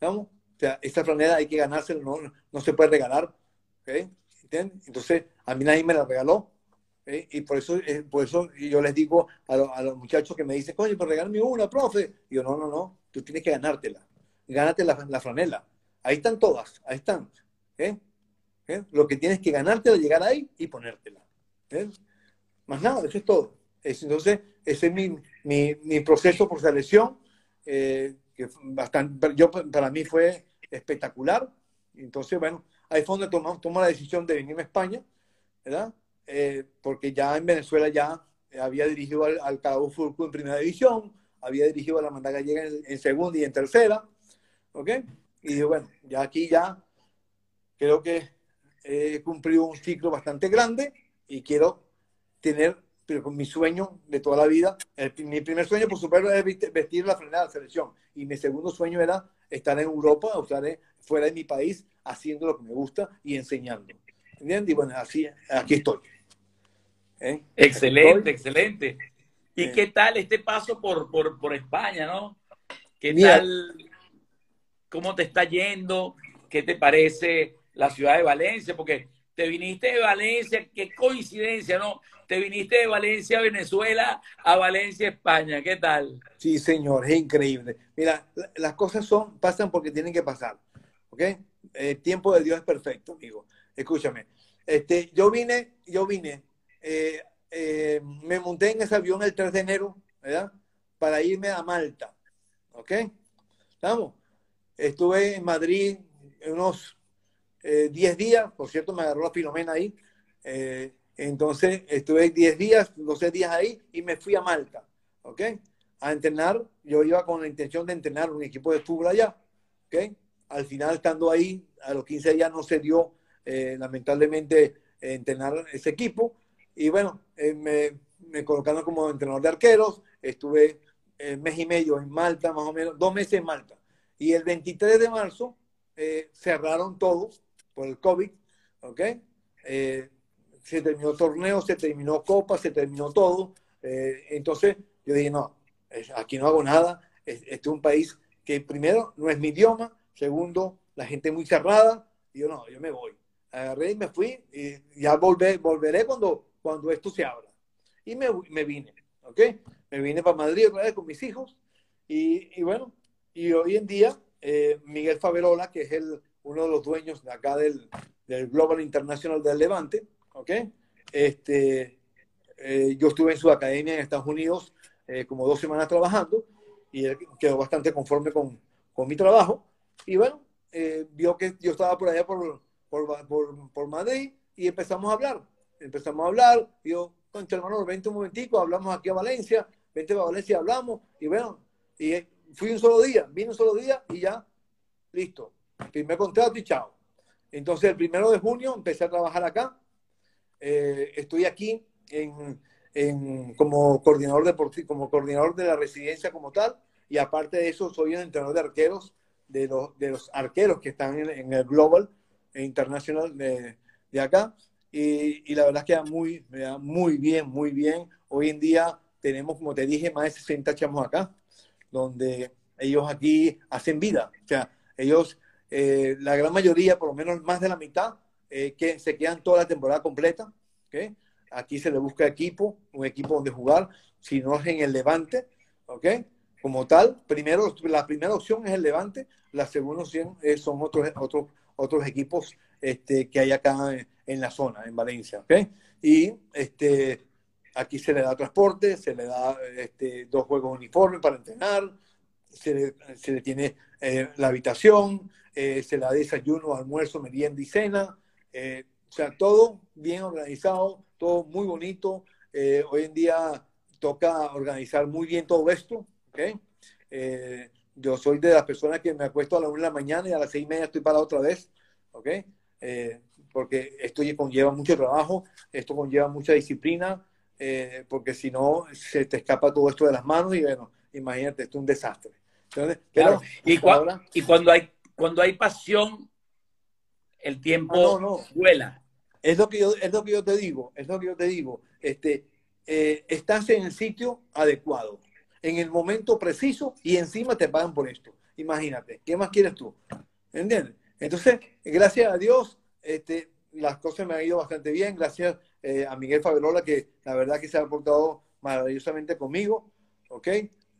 ¿Vamos? O sea, esta franela hay que ganársela, no, no se puede regalar, ¿ok? Entonces, a mí nadie me la regaló, y por eso, eh, por eso yo les digo a, a, los muchachos que me dicen, coño, pero regálame una, profe. Y yo, no, no, no, tú tienes que ganártela. Gánate la, la franela. Ahí están todas, ahí están. ¿eh? Lo que tienes que ganártela, llegar ahí y ponértela. Más nada, eso es todo. entonces, ese es mi, mi, mi proceso por selección, eh, que bastante, yo, para mí fue espectacular. Entonces, bueno, ahí fue donde tomó, la decisión de venirme a España, ¿verdad? porque ya en Venezuela ya había dirigido al, al Cabo en primera división, había dirigido a la Manda Gallega en, en, segunda y en tercera, ¿ok? Y dije, bueno, ya aquí ya creo que he cumplido un ciclo bastante grande y quiero tener con mi sueño de toda la vida. mi primer sueño, por supuesto, era vestir la frenada de la selección. Y mi segundo sueño era estar en Europa, o estar fuera de mi país, haciendo lo que me gusta y enseñando. ¿Entiendes? Y bueno, así, aquí estoy. ¿Eh? Excelente, excelente. ¿Y eh. qué tal este paso por, por, por España, no? ¿Qué tal? ¿Cómo te está yendo? ¿Qué te parece la ciudad de Valencia, porque te viniste de Valencia, qué coincidencia, ¿no? Te viniste de Valencia, Venezuela, a Valencia, España, ¿qué tal? Sí, señor, es increíble. Mira, las cosas son, pasan porque tienen que pasar, ¿ok? El tiempo de Dios es perfecto, amigo. Escúchame. Este, yo vine, yo vine, eh, eh, me monté en ese avión el 3 de enero, ¿verdad? Para irme a Malta, ¿ok? ¿Estamos? Estuve en Madrid unos 10 eh, días, por cierto, me agarró la Filomena ahí. Eh, entonces estuve 10 días, 12 días ahí y me fui a Malta, ¿ok? A entrenar. Yo iba con la intención de entrenar un equipo de fútbol allá, ¿ok? Al final, estando ahí, a los 15 días no se dio, eh, lamentablemente, entrenar ese equipo. Y bueno, me, me, colocaron como entrenador de arqueros. Estuve mes y medio en Malta, más o menos, dos meses en Malta. Y el 23 de marzo cerraron todos por el COVID, ¿ok? Eh, se terminó torneo, se terminó Copa, se terminó todo. Eh, entonces yo dije, no, aquí no hago nada. Este es un país que primero no es mi idioma, segundo, la gente muy cerrada. Y yo no, yo me voy. Agarré y me fui y ya volveré, volveré cuando, cuando esto se abra. Y me, me vine, ¿ok? Me vine para Madrid con mis hijos. Y, y bueno, y hoy en día eh, Miguel Faverola, que es el uno de los dueños de acá del, del Global International del Levante, ¿ok? Este, eh, yo estuve en su academia en Estados Unidos eh, como dos semanas trabajando y él quedó bastante conforme con, con mi trabajo. Y bueno, eh, vio que yo estaba por allá por, por, por, por, Madrid y empezamos a hablar. Empezamos a hablar. Yo, concha hermano, vente un momentico, hablamos aquí a Valencia, vente a Valencia, hablamos. Y bueno, y fui un solo día, vine un solo día y ya, listo primer contrato y chao. Entonces, el primero de junio empecé a trabajar acá. Eh, estoy aquí en, en, como, coordinador deportivo, como coordinador de la residencia como tal. Y aparte de eso, soy el entrenador de arqueros, de los, de los arqueros que están en, el Global e de, de acá. Y, y, la verdad es que da muy, me da muy bien, muy bien. Hoy en día tenemos, como te dije, más de 60 chamos acá, donde ellos aquí hacen vida. O sea, ellos eh, la gran mayoría, por lo menos más de la mitad, eh, que se quedan toda la temporada completa. ¿okay? Aquí se le busca equipo, un equipo donde jugar, si no es en el Levante, ¿ok? Como tal, primero, la primera opción es el Levante, la segunda opción son otros, otros, equipos este, que hay acá en, la zona, en Valencia. ¿okay? Y este, aquí se le da transporte, se le da este, dos juegos uniformes para entrenar, se le, tiene eh, la habitación, eh, se le da desayuno, almuerzo, merienda y cena. Eh, o sea, todo bien organizado, todo muy bonito. hoy en día toca organizar muy bien todo esto. ¿okay? yo soy de las personas que me acuesto a la una de la mañana y a las seis y media estoy para otra vez. ¿okay? porque esto conlleva mucho trabajo, esto conlleva mucha disciplina, porque si no, se te escapa todo esto de las manos y bueno, imagínate, esto es un desastre. pero, y, y, cuando hay cuando hay pasión, el tiempo no, vuela. Es lo, que yo, es lo que yo te digo, es lo que yo te digo. Este, eh, estás en el sitio adecuado, en el momento preciso y encima te pagan por esto. Imagínate, ¿qué más quieres tú? ¿Entiendes? Entonces, gracias a Dios, este, las cosas me han ido bastante bien. Gracias eh, a Miguel Fabelola, que la verdad que se ha portado maravillosamente conmigo. ¿Ok?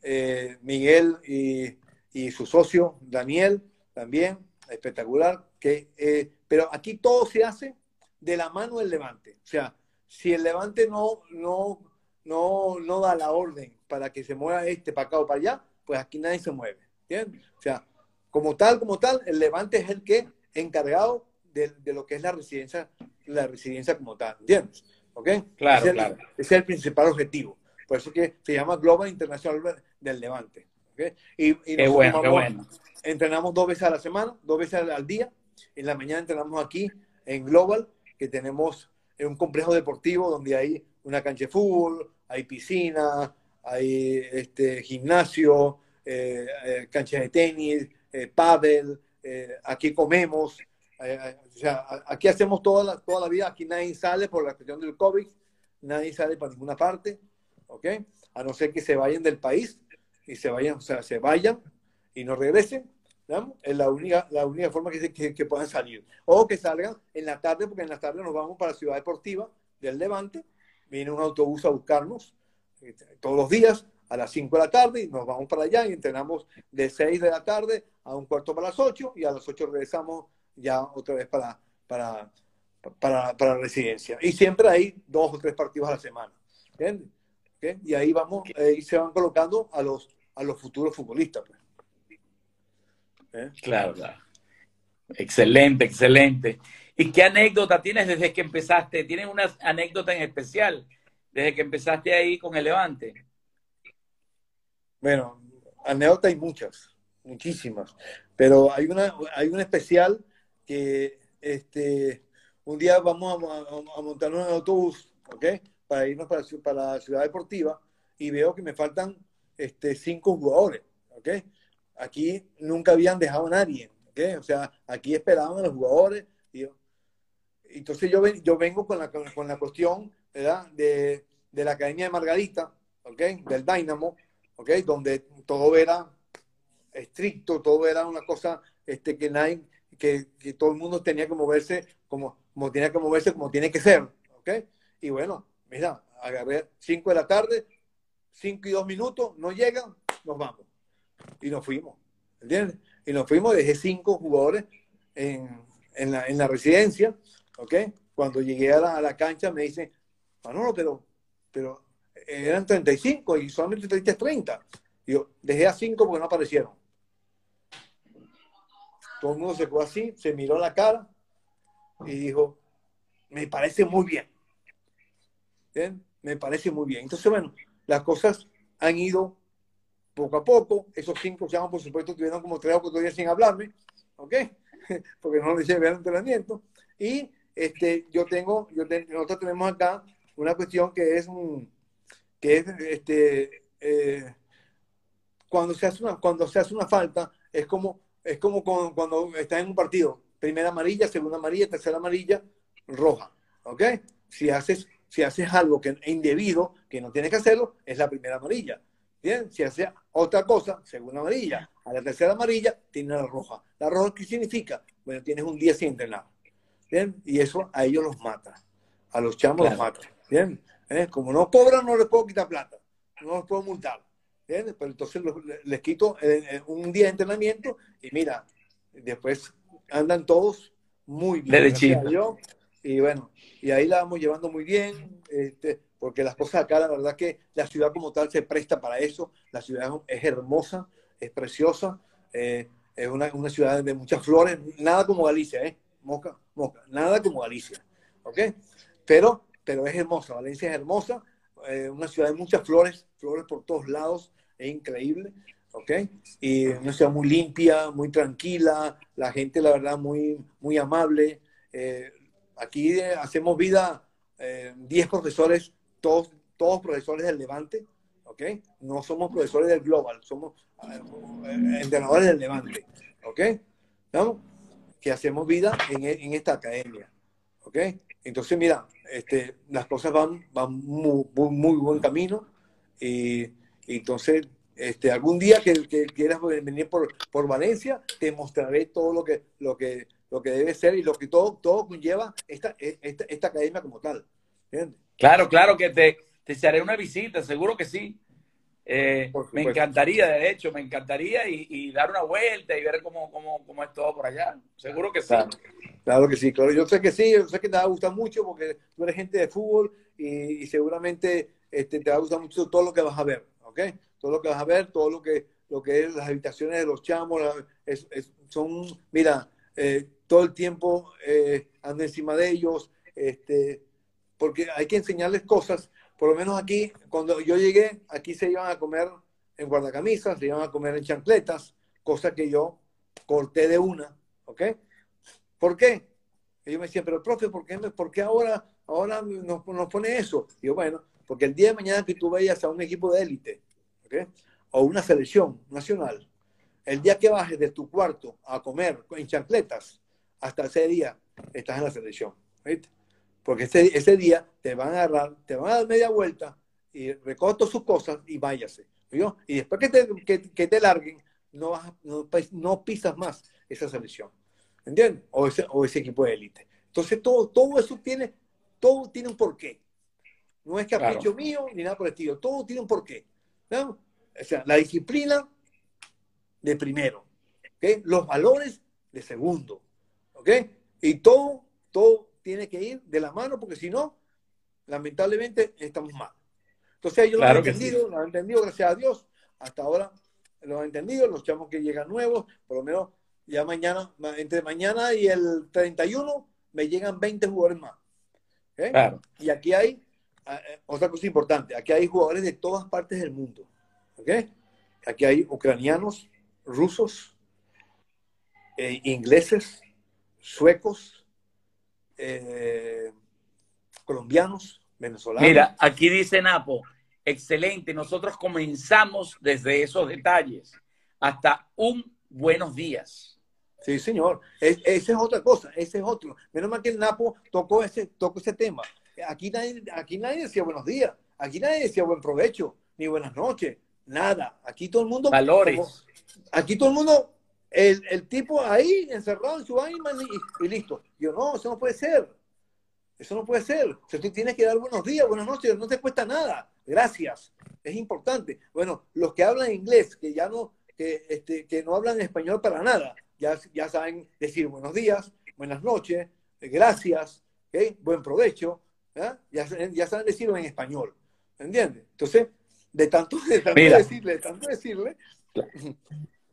Eh, Miguel y, y, su socio, Daniel, también, espectacular. Que, eh, pero aquí todo se hace de la mano del levante. O sea, si el levante no, no, no, no da la orden para que se mueva este para acá o para allá, pues aquí nadie se mueve. ¿Entiendes? O sea, como tal, como tal, el levante es el que encargado de, de lo que es la residencia, la residencia como tal. ¿Entiendes? ¿Ok? Claro, ese, claro. Ese es el principal objetivo. Por eso que se llama Global Internacional del Levante. ¿okay? Y, y qué bueno, qué bueno entrenamos dos veces a la semana, dos veces al día. En la mañana entrenamos aquí en Global, que tenemos un complejo deportivo donde hay una cancha de fútbol, hay piscina, hay este, gimnasio, eh, eh, cancha de tenis, eh, pádel, eh, aquí comemos, o sea, aquí hacemos toda la, toda la vida, aquí nadie sale por la cuestión del COVID, nadie sale para ninguna parte, ¿ok? A no ser que se vayan del país y se vayan, o sea, se vayan y no regresen, es la única, la única forma que, que, que, puedan salir. O que salgan en la tarde, porque en la tarde nos vamos para la ciudad deportiva del Levante, viene un autobús a buscarnos este, todos los días a las 5 de la tarde y nos vamos para allá y entrenamos de 6 de la tarde a un cuarto para las 8 y a las 8 regresamos ya otra vez para, para, para, para la residencia. Y siempre hay dos o tres partidos a la semana. Y ahí vamos, ahí se van colocando a los, a los futuros futbolistas. Pues. ¿Eh? Claro, claro. Excelente, excelente. ¿Y qué anécdota tienes desde que empezaste? ¿Tienes una anécdota en especial desde que empezaste ahí con el Levante? Bueno, anécdotas hay muchas, muchísimas, pero hay una, hay una especial que este, un día vamos a, a, montar un autobús, ¿ok? Para irnos para, para, la ciudad deportiva y veo que me faltan este, cinco jugadores, ¿ok? Aquí nunca habían dejado a nadie, ¿okay? O sea, aquí esperaban a los jugadores. Y entonces yo, yo vengo con la, con la cuestión, ¿verdad? De, de la Academia de Margarita, ¿ok? Del Dynamo, ¿ok? Donde todo era estricto, todo era una cosa este, que, nadie, que, que todo el mundo tenía que moverse como, como tenía que moverse como tiene que ser, ¿ok? Y bueno, mira, agarré 5 de la tarde, 5 y 2 minutos, no llegan, nos vamos y nos fuimos. ¿Entiendes? Y nos fuimos, dejé cinco jugadores en, en, la, en la, residencia, ¿ok? Cuando llegué a la, a la cancha me dicen, Manolo, pero, pero eran 35 y solamente 30 30. Y yo dejé a cinco porque no aparecieron. Todo el mundo se quedó así, se miró la cara y dijo, me parece muy bien. ¿Bien? Me parece muy bien. Entonces, bueno, las cosas han ido poco a poco. Esos cinco llaman, por supuesto, tuvieron como tres o cuatro días sin hablarme, ¿ok? Porque no les llevé el entrenamiento. Y este, yo tengo, yo nosotros tenemos acá una cuestión que es, que es este, eh, cuando, se hace una, cuando se hace una falta, es como, es como cuando, cuando estás en un partido, primera amarilla, segunda amarilla, tercera amarilla, roja, ¿ok? Si haces, si haces algo que indebido, que no tienes que hacerlo, es la primera amarilla. Bien, si hace otra cosa, segunda amarilla, a la tercera amarilla, tiene la roja. ¿La roja qué significa? Bueno, tienes un día sin entrenar. Bien, y eso a ellos los mata. A los chamos los mata. Bien, ¿Eh? como no cobran, no les puedo quitar plata. No los puedo multar. Bien, pero entonces les quito eh, eh, un día de entrenamiento y mira, después andan todos muy bien. Chile. Y bueno, y ahí la vamos llevando muy bien, este, porque las cosas acá, la verdad que la ciudad como tal se presta para eso. La ciudad es hermosa, es preciosa, eh, es una, una, ciudad de muchas flores, nada como Galicia, ¿eh? Moca, Moca, nada como Galicia, ¿ok? Pero, pero es hermosa, Valencia es hermosa, eh, una ciudad de muchas flores, flores por todos lados, es increíble, ¿ok? Y una ciudad muy limpia, muy tranquila, la gente, la verdad, muy, muy amable. Eh, aquí hacemos vida 10 profesores, todos, todos profesores del Levante, ¿ok? No somos profesores del Global, somos entrenadores del Levante, ¿ok? ¿Vamos? Que hacemos vida en, en esta academia, ¿ok? Entonces, mira, este, las cosas van, van muy, muy, buen camino y, entonces este, algún día que, quieras venir por, por Valencia, te mostraré todo lo que, lo que, lo que debe ser y lo que todo, todo conlleva esta, esta, esta academia como tal. Claro, claro que te, te haré una visita, seguro que sí. Eh, me encantaría, de hecho, me encantaría y, dar una vuelta y ver cómo, cómo, cómo, es todo por allá. Seguro que sí. Claro, que sí, claro. Yo sé que sí, yo sé que te va a gustar mucho porque tú eres gente de fútbol y, seguramente este, te va a gustar mucho todo lo que vas a ver, ¿ok? Todo lo que vas a ver, todo lo que, lo que es las habitaciones de los chamos, son, mira, eh, todo el tiempo eh, ando encima de ellos, este, porque hay que enseñarles cosas por lo menos aquí, cuando yo llegué, aquí se iban a comer en guardacamisas, se iban a comer en chancletas, cosa que yo corté de una, ¿ok? ¿Por qué? Ellos me decían, pero profe, ¿por qué, por qué ahora, ahora nos, nos, pone eso? Y yo, bueno, porque el día de mañana que tú vayas a un equipo de élite, ¿ok? O una selección nacional, el día que bajes de tu cuarto a comer en chancletas, hasta ese día estás en la selección, ¿viste? Porque ese, ese día te van a agarrar, te van a dar media vuelta y recoge sus cosas y váyase. Y después que te, que, te larguen, no, vas, no, pisas más esa selección. ¿Entiendes? O ese, o ese equipo de élite. Entonces todo, todo eso tiene, todo tiene un porqué. No es capricho mío ni nada por el estilo. Todo tiene un porqué. ¿no? O sea, la disciplina de primero. ¿okay? Los valores de segundo. ¿ok? Y todo, todo tiene que ir de la mano porque si no, lamentablemente estamos mal. Entonces ellos lo han entendido, lo han entendido, gracias a Dios. Hasta ahora lo han entendido, los chamos que llegan nuevos, por lo menos ya mañana, entre mañana y el 31, me llegan 20 jugadores más. Y aquí hay eh, otra cosa importante, aquí hay jugadores de todas partes del mundo. Aquí hay ucranianos, rusos, eh, ingleses, suecos, eh, colombianos, venezolanos. Mira, aquí dice Napo, excelente, nosotros comenzamos desde esos detalles hasta un buenos días. Sí, señor. esa es otra cosa, ese es otro. Menos mal que el Napo tocó ese, tocó ese tema. Aquí nadie, aquí nadie decía buenos días, aquí nadie decía buen provecho, ni buenas noches, nada. Aquí todo el mundo... Valores. aquí todo el mundo el, el, tipo ahí encerrado en su ánima y, listo. Yo, no, eso no puede ser. Eso no puede ser. O sea, tú tienes que dar buenos días, buenas noches, no te cuesta nada. Gracias. Es importante. Bueno, los que hablan inglés, que ya no, que, este, que no hablan español para nada, ya, ya saben decir buenos días, buenas noches, gracias, buen provecho, ya, ya saben decirlo en español. ¿Entiendes? Entonces, de tanto, de tanto decirle, de tanto decirle,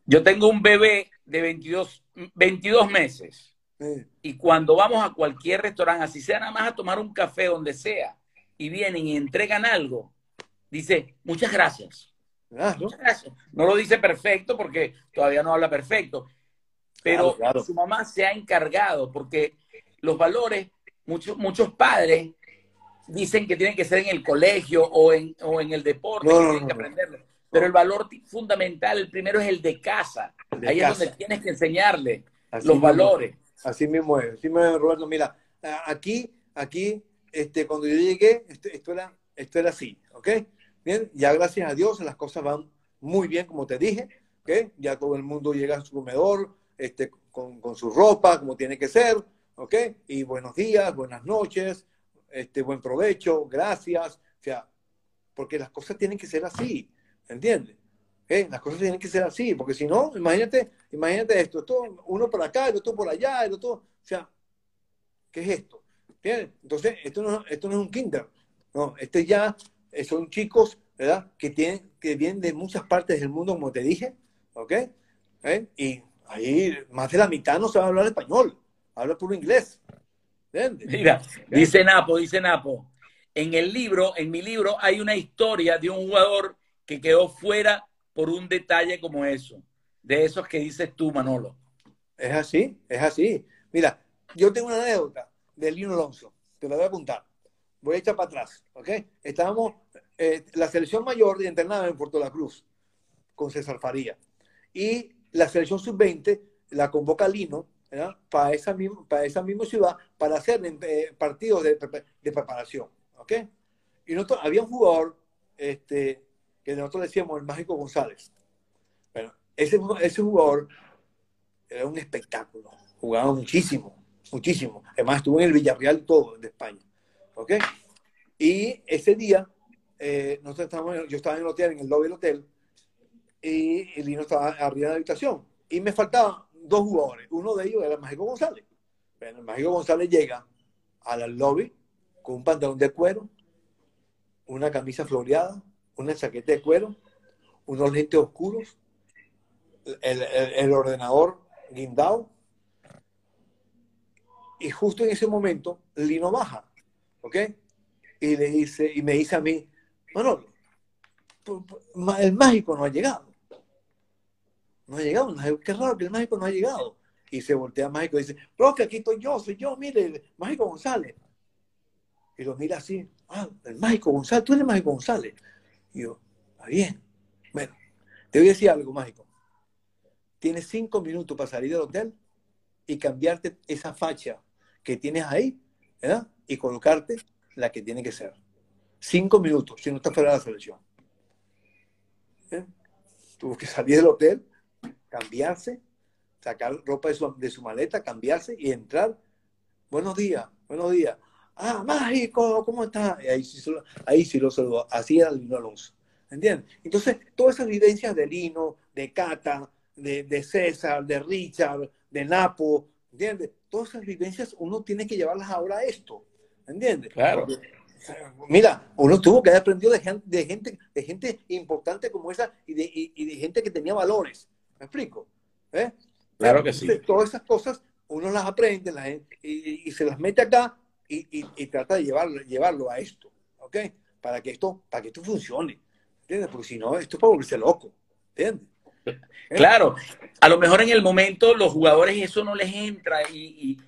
yo tengo un bebé de 22, 22 meses. Y cuando vamos a cualquier restaurante, así sea nada más a tomar un café donde sea, y vienen y entregan algo, dice, muchas gracias. Muchas gracias. No lo dice perfecto porque todavía no habla perfecto, pero su mamá se ha encargado porque los valores, muchos, muchos padres dicen que tienen que ser en el colegio o en, o en el deporte, que tienen que aprenderlo. Pero el valor fundamental, el primero es el de casa. Ahí es donde tienes que enseñarle los valores. Así mismo es. Así mismo es, Roberto. Mira, aquí, aquí, este, cuando yo llegué, esto, esto, era, esto era así, ¿ok? Bien, ya gracias a Dios las cosas van muy bien, como te dije, ¿ok? Ya todo el mundo llega a su comedor, este, con, con su ropa, como tiene que ser, ¿ok? Y buenos días, buenas noches, este, buen provecho, gracias, o sea, porque las cosas tienen que ser así. ¿Entiendes? ¿Eh? Las cosas tienen que ser así, porque si no, imagínate, imagínate esto, esto uno por acá, el otro por allá, el otro, o sea, ¿qué es esto? Entonces, esto no, esto no es un kinder, no, este ya eh, son chicos, ¿verdad? Que, tienen, que vienen de muchas partes del mundo, como te dije, ¿ok? ¿Eh? Y ahí más de la mitad no sabe hablar español, habla puro inglés. Mira, dice Napo, dice Napo, en el libro, en mi libro, hay una historia de un jugador que quedó fuera por un detalle como eso, de esos que dices tú, Manolo. Es así, es así. Mira, yo tengo una anécdota de Lino Alonso, te la voy a apuntar. Voy a echar para atrás, ¿ok? Estábamos, eh, la selección mayor internada en Puerto La Cruz, con César Faría. Y la selección sub-20 la convoca Lino para esa, misma, para esa misma ciudad para hacer eh, partidos de, de, preparación. ¿ok? Y nosotros, había un jugador este, que nosotros decíamos el Mágico González. Bueno, ese, ese jugador era un espectáculo, jugaba muchísimo, muchísimo. Además estuvo en el Villarreal todo de España. ¿Ok? Y ese día, eh, nosotros estábamos, yo estaba en el hotel, en el lobby del hotel, y el Lino estaba arriba de la habitación. Y me faltaban dos jugadores. Uno de ellos era el Mágico González. Bueno, el Mágico González llega al lobby con un pantalón de cuero, una camisa floreada, una chaqueta de cuero, unos lentes oscuros, el, ordenador guindado. Y justo en ese momento, Lino baja, ¿ok? Y le dice, y me dice a mí, bueno, el mágico no ha llegado. No ha llegado, qué raro que el mágico no ha llegado. Y se voltea mágico y dice, pero que aquí estoy yo, soy yo, mire, el mágico González. Y lo mira así, ah, el mágico González, tú eres el mágico González. Y yo, está bien. Bueno, te voy a decir algo mágico. Tienes cinco minutos para salir del hotel y cambiarte esa facha que tienes ahí. Y colocarte la que tiene que ser. Cinco minutos, si no estás fuera de la selección. ¿Eh? Tuvo que salir del hotel, cambiarse, sacar ropa de su, de su maleta, cambiarse y entrar. Buenos días, buenos días ah, mágico, ¿cómo estás? Y ahí sí, ahí sí lo saludó, así era Lino Alonso, ¿entiendes? Entonces, todas esas vivencias de Lino, de Cata, de, César, de Richard, de Napo, ¿entiendes? Todas esas vivencias uno tiene que llevarlas ahora a esto, ¿entiendes? Claro. mira, uno tuvo que haber aprendido de gente, de gente, de gente importante como esa y de, y, de gente que tenía valores. ¿Me explico? ¿Eh? Claro que sí. Todas esas cosas uno las aprende y, y, se las mete acá y, trata de llevarlo, llevarlo a esto, ¿ok? Para que esto, para que esto funcione, ¿entiendes? Porque si no, esto es para volverse loco, ¿entiendes? ¿Eh? Claro, a lo mejor en el momento los jugadores eso no les entra y,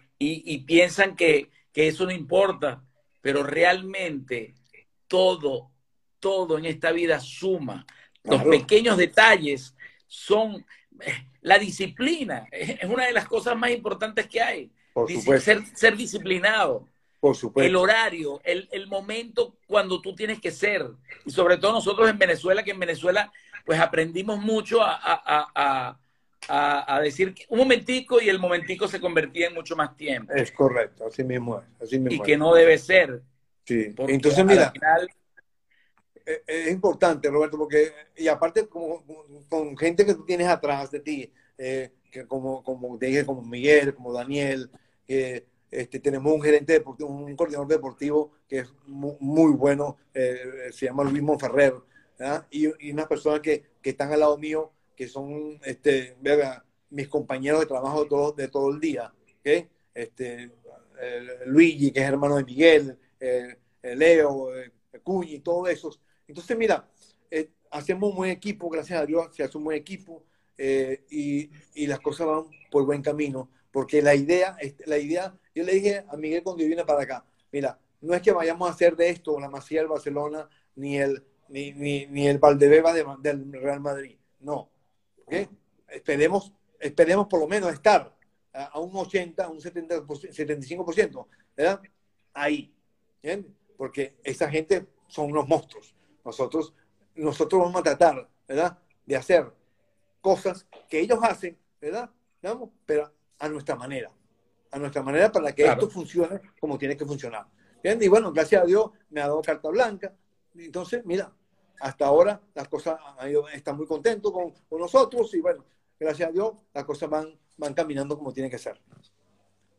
piensan que, eso no importa, pero realmente todo, todo en esta vida suma. Los pequeños detalles son eh, la disciplina, es una de las cosas más importantes que hay. Ser, ser disciplinado. Por supuesto. El horario, el, el, momento cuando tú tienes que ser. Y sobre todo nosotros en Venezuela, que en Venezuela pues aprendimos mucho a, a, a, a decir un momentico y el momentico se convertía en mucho más tiempo. Es correcto, así mismo es. Así mismo y que no debe ser. Sí, entonces mira, e, es importante, Roberto, porque, y aparte como, con gente que tú tienes atrás de ti, eh, que como, como te dije, como Miguel, como Daniel, que este, tenemos un gerente deportivo, un coordinador deportivo que es muy, bueno, eh, se llama Luis Monferrer, y, y, unas personas que, que, están al lado mío, que son este, mis compañeros de trabajo de todo, de todo el día. ¿okay? Este, Luigi, que es hermano de Miguel, Leo, Cuñi, todos esos. Entonces, mira, eh, hacemos un buen equipo, gracias a Dios, se hace un buen equipo eh, y, y las cosas van por buen camino porque la idea, la idea, yo le dije a Miguel cuando viene para acá, mira, no es que vayamos a hacer de esto la Masía del Barcelona ni el, ni, ni, ni el Valdebeba del Real Madrid, no. Esperemos, esperemos por lo menos estar a, un 80, a un 70, 75%, ¿verdad? Ahí, Porque esa gente son unos monstruos. Nosotros, nosotros vamos a tratar, ¿verdad? De hacer cosas que ellos hacen, ¿verdad? Pero a nuestra manera, a nuestra manera para que esto funcione como tiene que funcionar. Y bueno, gracias a Dios me ha dado carta blanca. Entonces, mira, hasta ahora las cosas están muy contentos con, nosotros y bueno, gracias a Dios las cosas van, van caminando como tienen que ser.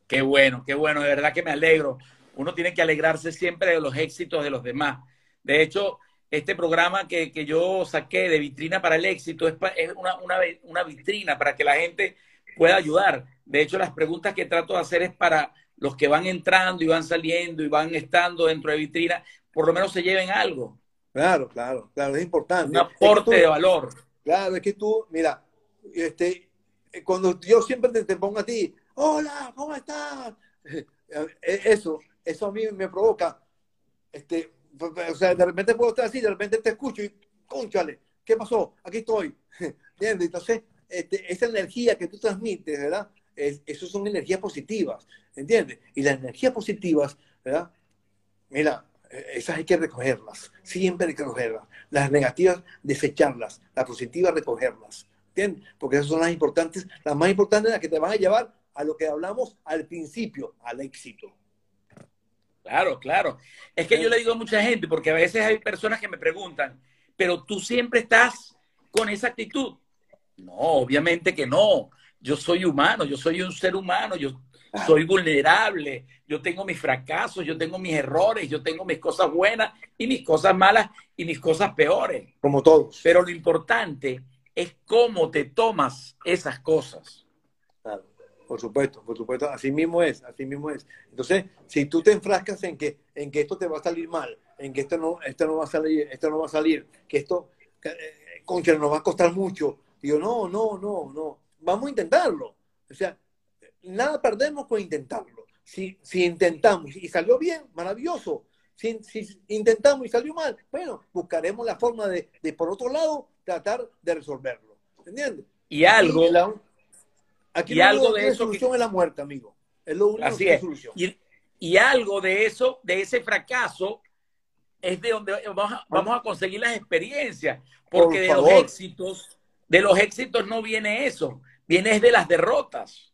Qué bueno, qué bueno, de verdad que me alegro. Uno tiene que alegrarse siempre de los éxitos de los demás. De hecho, este programa que, que yo saqué de vitrina para el éxito es, es una, una, una vitrina para que la gente pueda ayudar. De hecho, las preguntas que trato de hacer es para los que van entrando y van saliendo y van estando dentro de vitrina, por lo menos se lleven algo. Claro, claro, claro, es importante. Un aporte de valor. Claro, es que tú, mira, este, cuando yo siempre te, pongo a ti, hola, ¿cómo estás? Eh, eso, eso a mí me provoca, este, o sea, de repente puedo estar así, de repente te escucho y, conchale, ¿qué pasó? Aquí estoy. ¿Entiendes? Entonces, este, esa energía que tú transmites, ¿verdad? Es, eso son energías positivas, ¿entiendes? Y las energías positivas, ¿verdad? Mira, esas hay que recogerlas, siempre hay que recogerlas. Las negativas, desecharlas, las positivas, recogerlas. ¿Entiendes? Porque esas son las importantes, las más importantes, las que te van a llevar a lo que hablamos al principio, al éxito. Claro, claro. Es que yo le digo a mucha gente, porque a veces hay personas que me preguntan, pero tú siempre estás con esa actitud. No, obviamente que no. Yo soy humano, yo soy un ser humano, yo soy vulnerable, yo tengo mis fracasos, yo tengo mis errores, yo tengo mis cosas buenas y mis cosas malas y mis cosas peores. Como todos. Pero lo importante es cómo te tomas esas cosas. Claro, por supuesto, por supuesto, así mismo es, así mismo es. Entonces, si tú te enfrascas en que, en que esto te va a salir mal, en que esto no, esto no va a salir, esto no va a salir, que esto, eh, concha, nos va a costar mucho, digo, no, no, no, no, vamos a intentarlo. O sea, nada perdemos con intentarlo. Si, si intentamos y salió bien, maravilloso. Si, si, intentamos y salió mal, bueno, buscaremos la forma de, de, por otro lado, tratar de resolverlo. ¿Entiendes? Y algo. Aquí, y algo de eso. solución es la muerte, amigo. Es lo único Así que es. solución. Y, y, algo de eso, de ese fracaso, es de donde vamos a, vamos a conseguir las experiencias. Porque de los éxitos, de los éxitos no viene eso, viene de las derrotas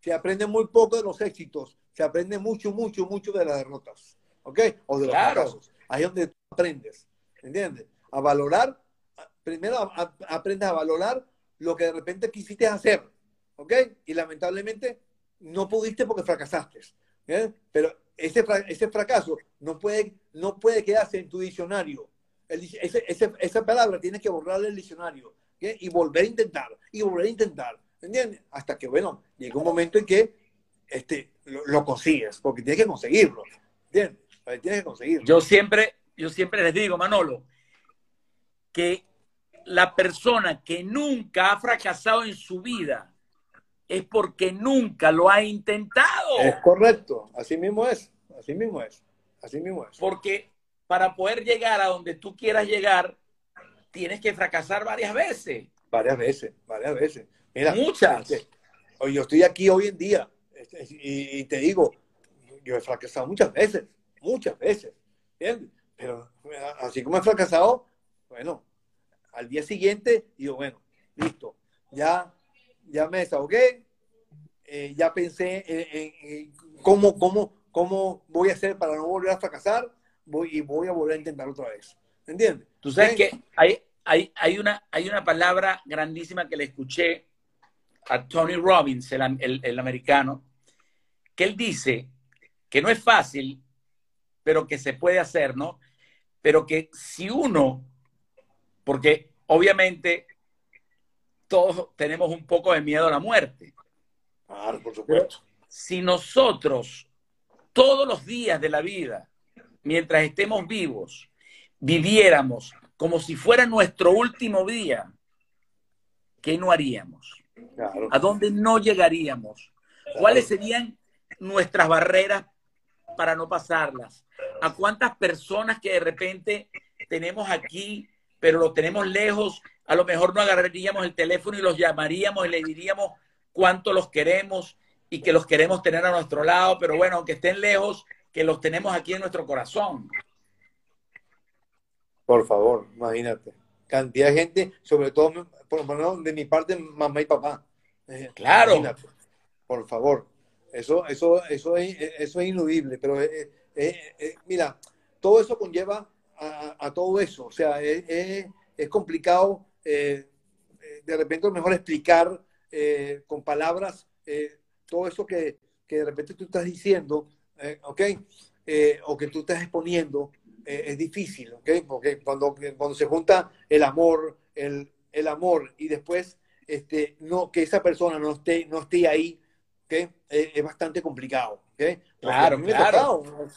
se aprende muy poco de los éxitos, se aprende mucho, mucho, mucho de las derrotas, ¿ok? O de los fracasos. Ahí es donde tú aprendes, ¿entiendes? A valorar, primero aprendes a valorar lo que de repente quisiste hacer, ¿ok? Y lamentablemente no pudiste porque fracasaste, ¿eh? Pero ese, ese fracaso no puede, no puede quedarse en tu diccionario. esa palabra tienes que borrarle el diccionario y volver a intentar, y volver a intentar, ¿entiendes? Hasta que, bueno, llega un momento en que este, lo, consigues, porque tienes que conseguirlo, ¿entiendes? Tienes que conseguirlo. Yo siempre, yo siempre les digo, Manolo, que la persona que nunca ha fracasado en su vida es porque nunca lo ha intentado. Es correcto, así mismo es, así mismo es, así mismo es. Porque para poder llegar a donde tú quieras llegar, tienes que fracasar varias veces. Varias veces, varias veces. Muchas. Este, yo estoy aquí hoy en día este, y, te digo, yo he fracasado muchas veces, muchas veces, Pero así como he fracasado, bueno, al día siguiente digo, bueno, listo, ya, ya me desahogué, eh, ya pensé en, cómo, cómo, cómo voy a hacer para no volver a fracasar voy, y voy a volver a intentar otra vez. ¿Entiendes? Tú sabes que hay, hay, hay, una, hay una palabra grandísima que le escuché a Tony Robbins, el, americano, que él dice que no es fácil, pero que se puede hacer, ¿no? Pero que si uno, porque obviamente todos tenemos un poco de miedo a la muerte. Claro, por supuesto. si nosotros todos los días de la vida, mientras estemos vivos, viviéramos como si fuera nuestro último día, ¿qué no haríamos? ¿A dónde no llegaríamos? ¿Cuáles serían nuestras barreras para no pasarlas? ¿A cuántas personas que de repente tenemos aquí, pero los tenemos lejos, a lo mejor no agarraríamos el teléfono y los llamaríamos y le diríamos cuánto los queremos y que los queremos tener a nuestro lado, pero bueno, aunque estén lejos, que los tenemos aquí en nuestro corazón. Por favor, imagínate. Cantidad de gente, sobre todo por lo menos de mi parte, mamá y papá. Eh, claro. Por favor. Eso, eso, eso, es, eso es inudible, pero eh, eh, mira, todo eso conlleva a, todo eso. O sea, es, complicado eh, de repente es mejor explicar con palabras todo eso que, que, de repente tú estás diciendo, ¿ok? o que tú estás exponiendo, es difícil, ¿ok? Porque cuando, cuando se junta el amor, el, el amor y después este, no, que esa persona no esté, no esté ahí, ¿okay? es, bastante complicado. ¿okay? Claro, a mí, claro. Me tocado,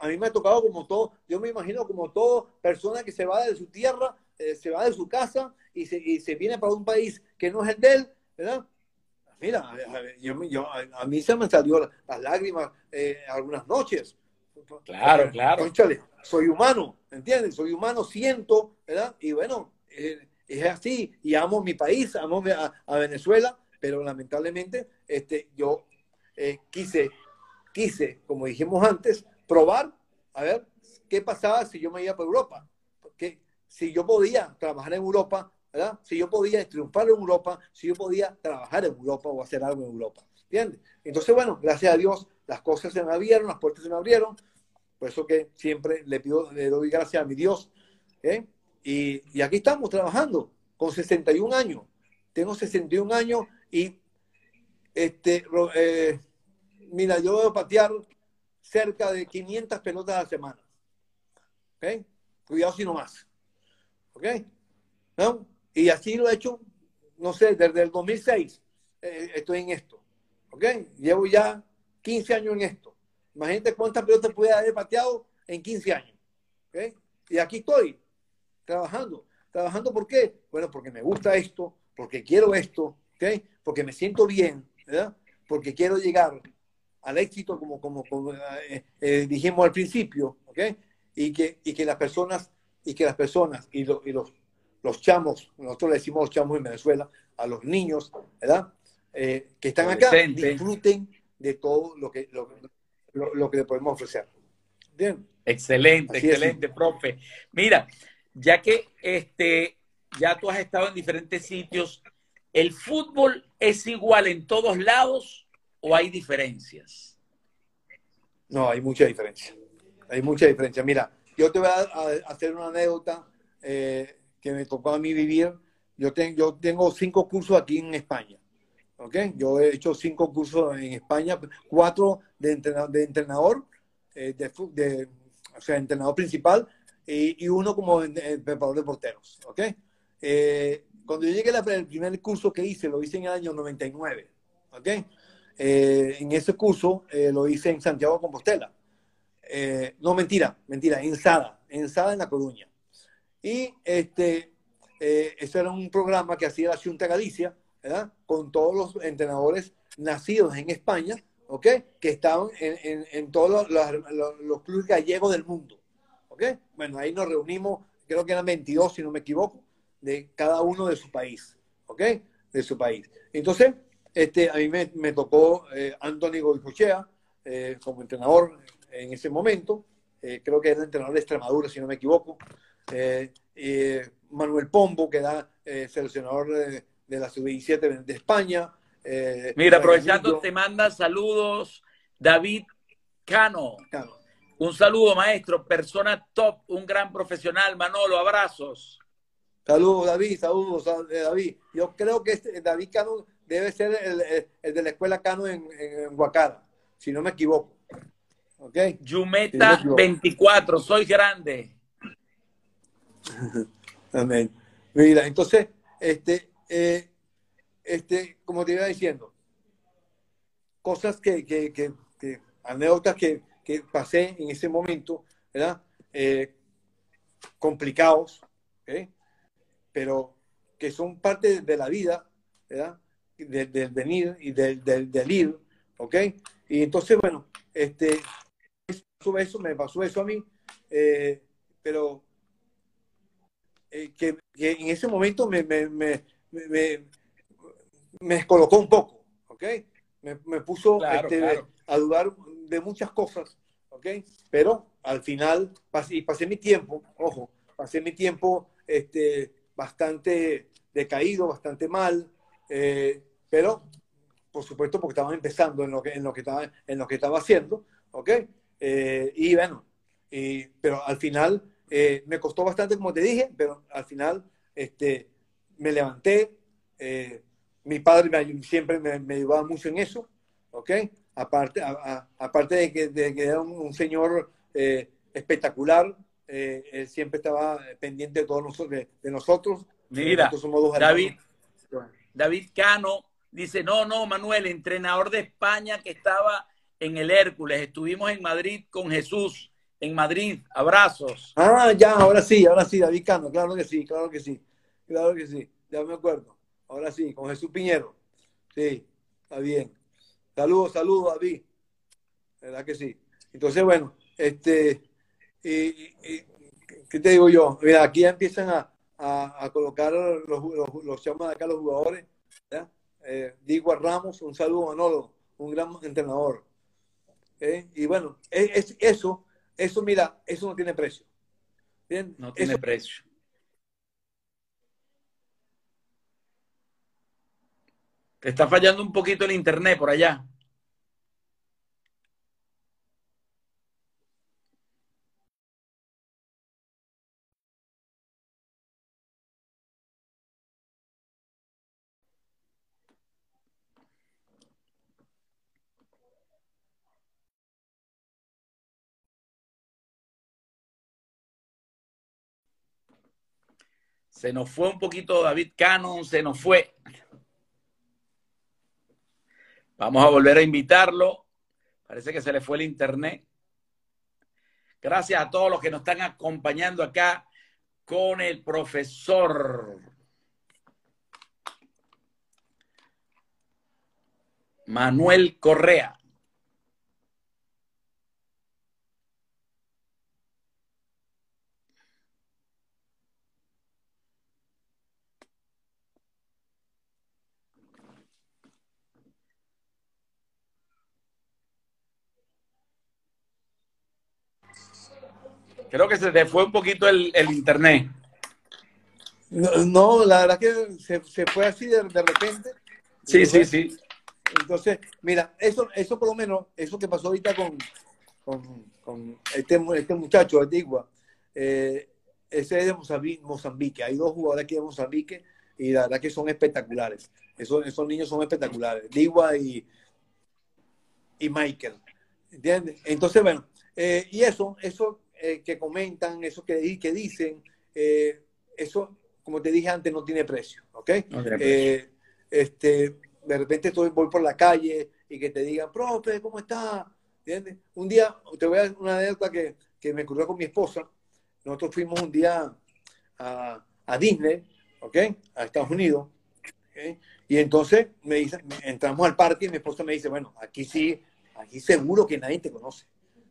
a mí me ha tocado como todo, yo me imagino como toda persona que se va de su tierra, eh, se va de su casa y se, y se viene para un país que no es el de él, ¿verdad? Mira, yo, yo, a mí se me salió las lágrimas eh, algunas noches. Claro, claro. Conchale, soy humano, ¿entiendes? Soy humano, siento, ¿verdad? Y bueno, eh, es así y amo mi país, amo a, Venezuela, pero lamentablemente este, yo eh, quise, quise, como dijimos antes, probar a ver qué pasaba si yo me iba para Europa. Porque si yo podía trabajar en Europa, ¿verdad? Si yo podía triunfar en Europa, si yo podía trabajar en Europa o hacer algo en Europa. ¿Entiendes? Entonces, bueno, gracias a Dios, las cosas se me abrieron, las puertas se me abrieron. Por eso que siempre le pido, le doy gracias a mi Dios. ¿eh? Y, aquí estamos trabajando con 61 años. Tengo 61 años y, este, eh, mira, yo a patear cerca de 500 pelotas a la semana. ¿Ok? Cuidado si no más. ¿Ok? ¿No? Y así lo he hecho, no sé, desde el 2006 eh, estoy en esto. ¿Ok? Llevo ya 15 años en esto. Imagínate cuántas pelotas puede haber pateado en 15 años. ¿Ok? Y aquí estoy, trabajando. ¿Trabajando por qué? Bueno, porque me gusta esto, porque quiero esto, ¿okay? porque me siento bien, ¿verdad? porque quiero llegar al éxito como, como, como eh, eh, dijimos al principio, ¿ok? Y que, y que las personas, y que las personas, y, y los, los chamos, nosotros le decimos los chamos en Venezuela, a los niños, ¿verdad? Eh, que están acá, disfruten de todo lo que, lo, lo, que le podemos ofrecer. Bien. Excelente, excelente, profe. Mira, ya que este, ya tú has estado en diferentes sitios, ¿el fútbol es igual en todos lados o hay diferencias? No, hay mucha diferencia. Hay mucha diferencia. Mira, yo te voy a, hacer una anécdota eh, que me tocó a mí vivir. Yo, yo tengo cinco cursos aquí en España. ¿Okay? Yo he hecho cinco cursos en España, cuatro de entrenador, de, entrenador eh, de, o sea, entrenador principal y, uno como preparador de porteros. ¿ok? Eh, cuando yo llegué al primer curso que hice, lo hice en el año 99. ¿ok? Eh, en ese curso eh, lo hice en Santiago de Compostela. no, mentira, mentira, en Sada, en Sada en La Coruña. Y este, eso era un programa que hacía la Junta Galicia, ¿verdad? Con todos los entrenadores nacidos en España, ¿ok? Que estaban en, en, todos los, los, los clubes gallegos del mundo. Bueno, ahí nos reunimos, creo que eran 22, si no me equivoco, de cada uno de su país, ¿ok? De su país. Entonces, este, a mí me, me tocó eh, Anthony Goicochea eh, como entrenador en ese momento, eh, creo que era el entrenador de Extremadura, si no me equivoco, eh, Manuel Pombo, que era seleccionador de, la sub-17 de España. Mira, aprovechando, te manda saludos David Cano. Cano. Un saludo, maestro, persona top, un gran profesional. Manolo, abrazos. Saludos, David, saludos, eh, David. Yo creo que este, David Cano debe ser el, de la escuela Cano en, en, Huacara, si no me equivoco. ¿Ok? Yumeta 24, soy grande. Amén. Mira, entonces, este, eh, este, como te iba diciendo, cosas que, anécdotas que, pasé en ese momento, ¿verdad? Eh, complicados, pero que son parte de la vida, ¿verdad? Del, venir y del, del, ir, ¿ok? Y entonces, bueno, este, eso, me pasó eso a mí, eh, pero eh, que, en ese momento me, me, me, me, descolocó un poco, ¿ok? Me, puso este, a dudar de muchas cosas, ¿ok? Pero al final, pasé, y pasé mi tiempo, ojo, pasé mi tiempo este, bastante decaído, bastante mal, eh, pero por supuesto porque estaba empezando en lo que, en lo que, estaba, en lo que estaba haciendo, ¿ok? Eh, y bueno, y, pero al final Eh, me costó bastante, como te dije, pero al final este, me levanté. Eh, mi padre me, siempre me, me, ayudaba mucho en eso, ¿ok? Aparte, aparte de que, de que, era un, señor eh, espectacular, él siempre estaba pendiente de todos nosotros. De, nosotros. Mira, David, David Cano dice, no, no, Manuel, entrenador de España que estaba en el Hércules, estuvimos en Madrid con Jesús en Madrid. Abrazos. Ah, ya, ahora sí, ahora sí, David Cano, claro que sí, claro que sí, claro que sí, ya me acuerdo. Ahora sí, con Jesús Piñero. Sí, está bien. Saludos, saludos, David. ¿Verdad que sí? Entonces, bueno, este, ¿qué te digo yo? Mira, aquí ya empiezan a, a, colocar los, los, los, llaman acá los jugadores. ¿ya? Eh, Digo Ramos, un saludo a Manolo, un gran entrenador. ¿Eh? Y bueno, es, eso eso, mira, eso no tiene precio. ¿Bien? No tiene precio. Te está fallando un poquito el internet por allá. Se nos fue un poquito David Cannon, se nos fue. Vamos a volver a invitarlo. Parece que se le fue el internet. Gracias a todos los que nos están acompañando acá con el profesor Manuel Correa. Creo que se te fue un poquito el, internet. No, la verdad que se, fue así de, repente. Sí, sí, sí. Entonces, mira, eso, eso por lo menos, eso que pasó ahorita con, con, este, este, muchacho de eh, ese es de Mozambique, Hay dos jugadores aquí de Mozambique y la verdad que son espectaculares. Esos, esos niños son espectaculares. Digua y, y Michael. ¿Entiendes? Entonces, bueno, eh, y eso, eso eh, que comentan, eso que, que dicen, eh, eso, como te dije antes, no tiene precio, ¿ok? Eh, este, de repente estoy, voy por la calle y que te digan, profe, ¿cómo está? ¿Entiendes? Un día, te voy a dar una anécdota que, que me ocurrió con mi esposa. Nosotros fuimos un día a, a Disney, ¿ok? A Estados Unidos. Y entonces me dice, entramos al parque y mi esposa me dice, bueno, aquí sí, aquí seguro que nadie te conoce.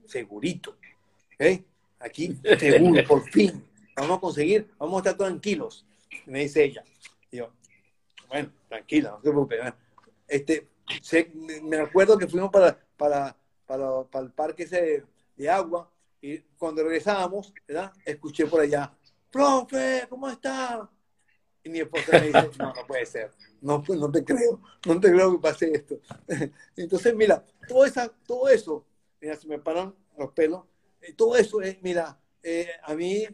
Segurito. ¿ok? Aquí seguro, por fin, vamos a conseguir, vamos a estar tranquilos, me dice ella. Y yo, bueno, tranquila, no se preocupe. Este, me acuerdo que fuimos para, para, para, para el parque ese de agua y cuando regresábamos, ¿verdad? escuché por allá, profe, ¿cómo está? Y mi esposa me dice, no, no puede ser, no, no te creo, no te creo que pase esto. Entonces, mira, todo, esa, todo eso, mira, se me paran los pelos, todo eso es, mira, eh, a mí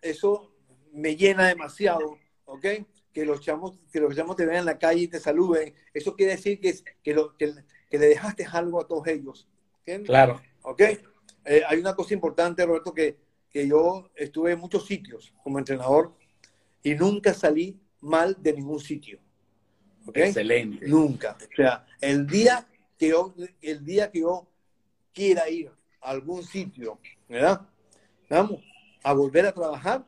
eso me llena demasiado, ¿ok? Que los chamos, que los chamos te vean en la calle y te saluden. Eso quiere decir que, que, lo, que, le dejaste algo a todos ellos. Claro. ¿Ok? Eh, hay una cosa importante, Roberto, que, que yo estuve en muchos sitios como entrenador y nunca salí mal de ningún sitio. ¿Ok? Excelente. Nunca. O sea, el día que yo, el día que yo quiera ir algún sitio, ¿verdad? Vamos a volver a trabajar,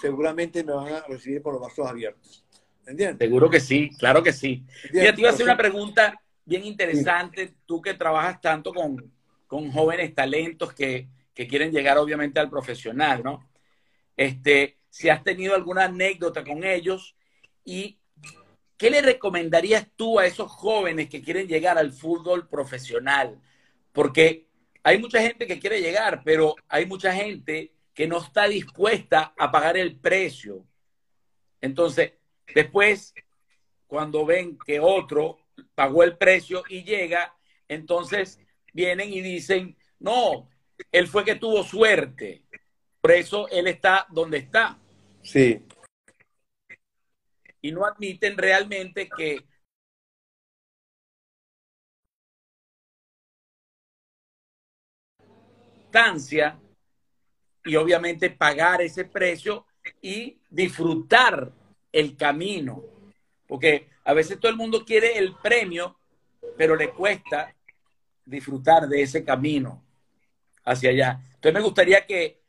seguramente me van a recibir con los brazos abiertos. ¿Entiendes? Seguro que sí, claro que sí. Mira, te iba a hacer una pregunta bien interesante, tú que trabajas tanto con, con jóvenes talentos que, que, quieren llegar obviamente al profesional, ¿no? Este, si has tenido alguna anécdota con ellos y ¿qué le recomendarías tú a esos jóvenes que quieren llegar al fútbol profesional? Porque hay mucha gente que quiere llegar, pero hay mucha gente que no está dispuesta a pagar el precio. Entonces, después, cuando ven que otro pagó el precio y llega, entonces vienen y dicen, no, él fue que tuvo suerte. por eso él está donde está. Sí. Y no admiten realmente que y obviamente pagar ese precio y disfrutar el camino. Porque a veces todo el mundo quiere el premio, pero le cuesta disfrutar de ese camino hacia allá. Entonces me gustaría que,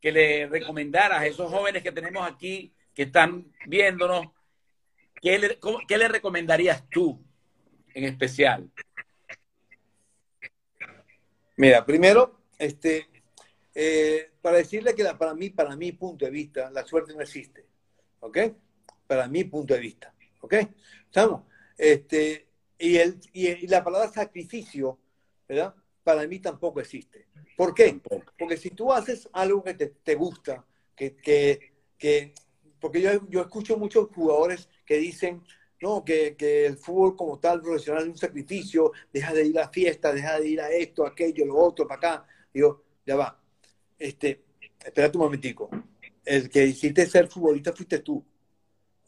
que le recomendaras a esos jóvenes que tenemos aquí, que están viéndonos, ¿qué le, ¿qué le recomendarías tú en especial? Mira, primero, este, eh, para decirle que para mí, para mi punto de vista, la suerte no existe. ¿Ok? Para mi punto de vista. ¿Ok? ¿Estamos? Este, y, el, y, la palabra sacrificio, ¿verdad? Para mí tampoco existe. ¿Por qué? Porque si tú haces algo que te, gusta, que, que, que, porque yo, yo escucho muchos jugadores que dicen, no, que, que, el fútbol como tal profesional es un sacrificio, deja de ir a fiestas, deja de ir a esto, aquello, lo otro, para acá. Digo, ya va. Este, espérate un momentico. El que hiciste ser futbolista fuiste tú.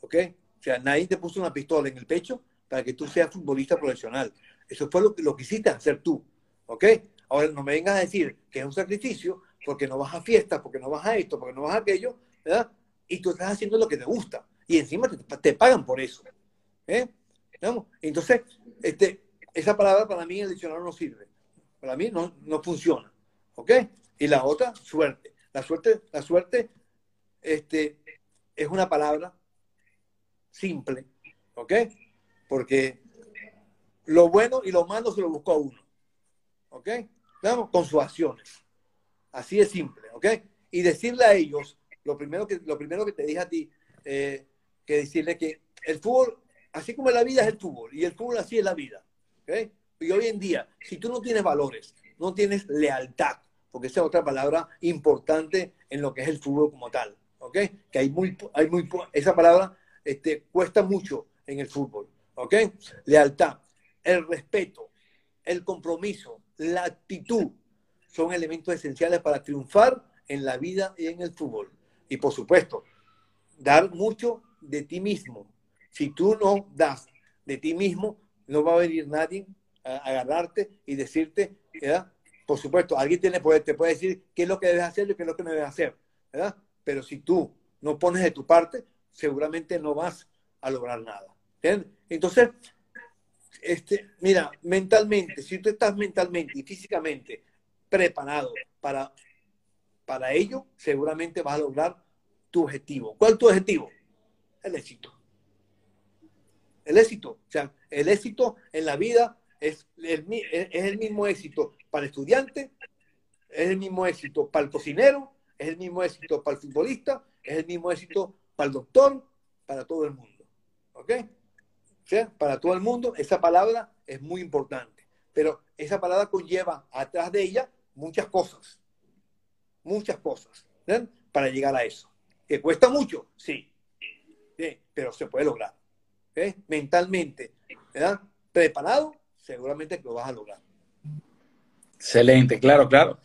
¿Ok? O sea, nadie te puso una pistola en el pecho para que tú seas futbolista profesional. Eso fue lo lo que hiciste hacer tú. ¿Ok? Ahora no me vengas a decir que es un sacrificio porque no vas a fiestas, porque no vas a esto, porque no vas a aquello, ¿verdad? Y tú estás haciendo lo que te gusta. Y encima te, te pagan por eso. ¿Eh? Entonces, este, esa palabra para mí en el diccionario no sirve. Para mí no, no funciona. ¿Ok? Y la otra, suerte. La suerte, la suerte este, es una palabra simple, ¿ok? Porque lo bueno y lo malo se lo buscó a uno, ¿ok? Vamos, con sus acciones. Así es simple, ¿ok? Y decirle a ellos, lo primero que, lo primero que te dije a ti, eh, que decirle que el fútbol, así como la vida es el fútbol, y el fútbol así es la vida, ¿ok? Y hoy en día, si tú no tienes valores, no tienes lealtad, porque esa es otra palabra importante en lo que es el fútbol como tal, ¿ok? Que hay muy, hay muy, esa palabra este, cuesta mucho en el fútbol, ¿ok? Lealtad, el respeto, el compromiso, la actitud son elementos esenciales para triunfar en la vida y en el fútbol. Y por supuesto, dar mucho de ti mismo. Si tú no das de ti mismo, no va a venir nadie agarrarte y decirte, Por supuesto, alguien tiene poder, te puede decir qué es lo que debes hacer y qué es lo que no debes hacer, ¿verdad? Pero si tú no pones de tu parte, seguramente no vas a lograr nada. Entonces, este, mira, mentalmente, si tú estás mentalmente y físicamente preparado para, para ello, seguramente vas a lograr tu objetivo. ¿Cuál es tu objetivo? El éxito. El éxito. O sea, el éxito en la vida es el, es el mismo éxito para el estudiante, es el mismo éxito para el cocinero, es el mismo éxito para el futbolista, es el mismo éxito para el doctor, para todo el mundo. ¿Ok? Sea, para todo el mundo, esa palabra es muy importante. Pero esa palabra conlleva atrás de ella muchas cosas. Muchas cosas. ¿ven? Para llegar a eso. ¿Que cuesta mucho? Sí. Pero se puede lograr. ¿ok? Mentalmente, ¿verdad? Preparado seguramente que lo vas a lograr. Excelente, claro, claro.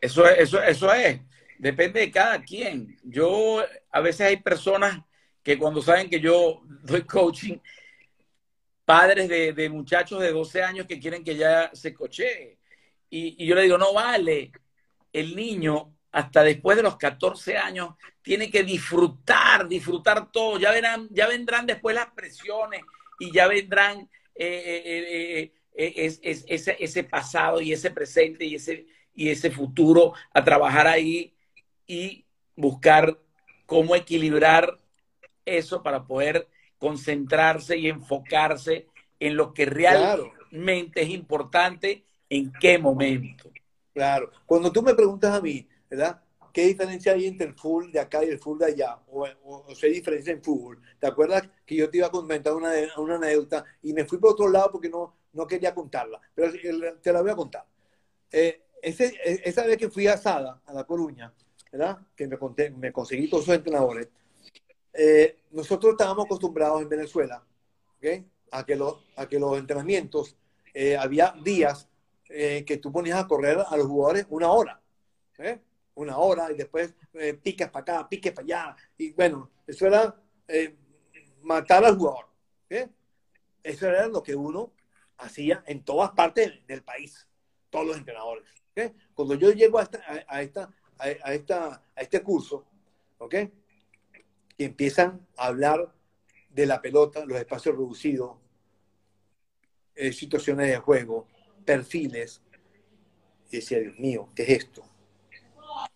Eso es, eso, eso es. Depende de cada quien. Yo, a veces hay personas que cuando saben que yo doy coaching, padres de, muchachos de 12 años que quieren que ya se cochee. Y, y, yo le digo, no vale. El niño, hasta después de los 14 años, tiene que disfrutar, disfrutar todo. Ya verán, ya vendrán después las presiones y ya vendrán eh, eh, eh, es, ese, ese, pasado y ese presente y ese, y ese futuro a trabajar ahí y buscar cómo equilibrar eso para poder concentrarse y enfocarse en lo que realmente es importante en qué momento. Claro. Cuando tú me preguntas a mí, ¿verdad? ¿Qué diferencia hay entre el full de acá y el full de allá? O, o, hay diferencia en fútbol. ¿Te acuerdas que yo te iba a comentar una, una anécdota y me fui por otro lado porque no, no quería contarla? Pero te la voy a contar. Eh, ese, e, esa vez que fui a Sada, a La Coruña, ¿verdad? Que me, conté, me conseguí todos esos entrenadores. Eh, nosotros estábamos acostumbrados en Venezuela ¿okay? a, que los, a que los entrenamientos eh, había días que tú ponías a correr a los jugadores una hora. ¿eh? Una hora y después eh, para acá, piques para allá. Y bueno, eso era eh, matar al jugador. Eso era lo que uno hacía en todas partes del país, todos los entrenadores. Cuando yo llego a, esta, a, esta, a, esta, a este curso, ¿ok? que empiezan a hablar de la pelota, los espacios reducidos, eh, situaciones de juego, perfiles, y decía, Dios mío, ¿qué es esto?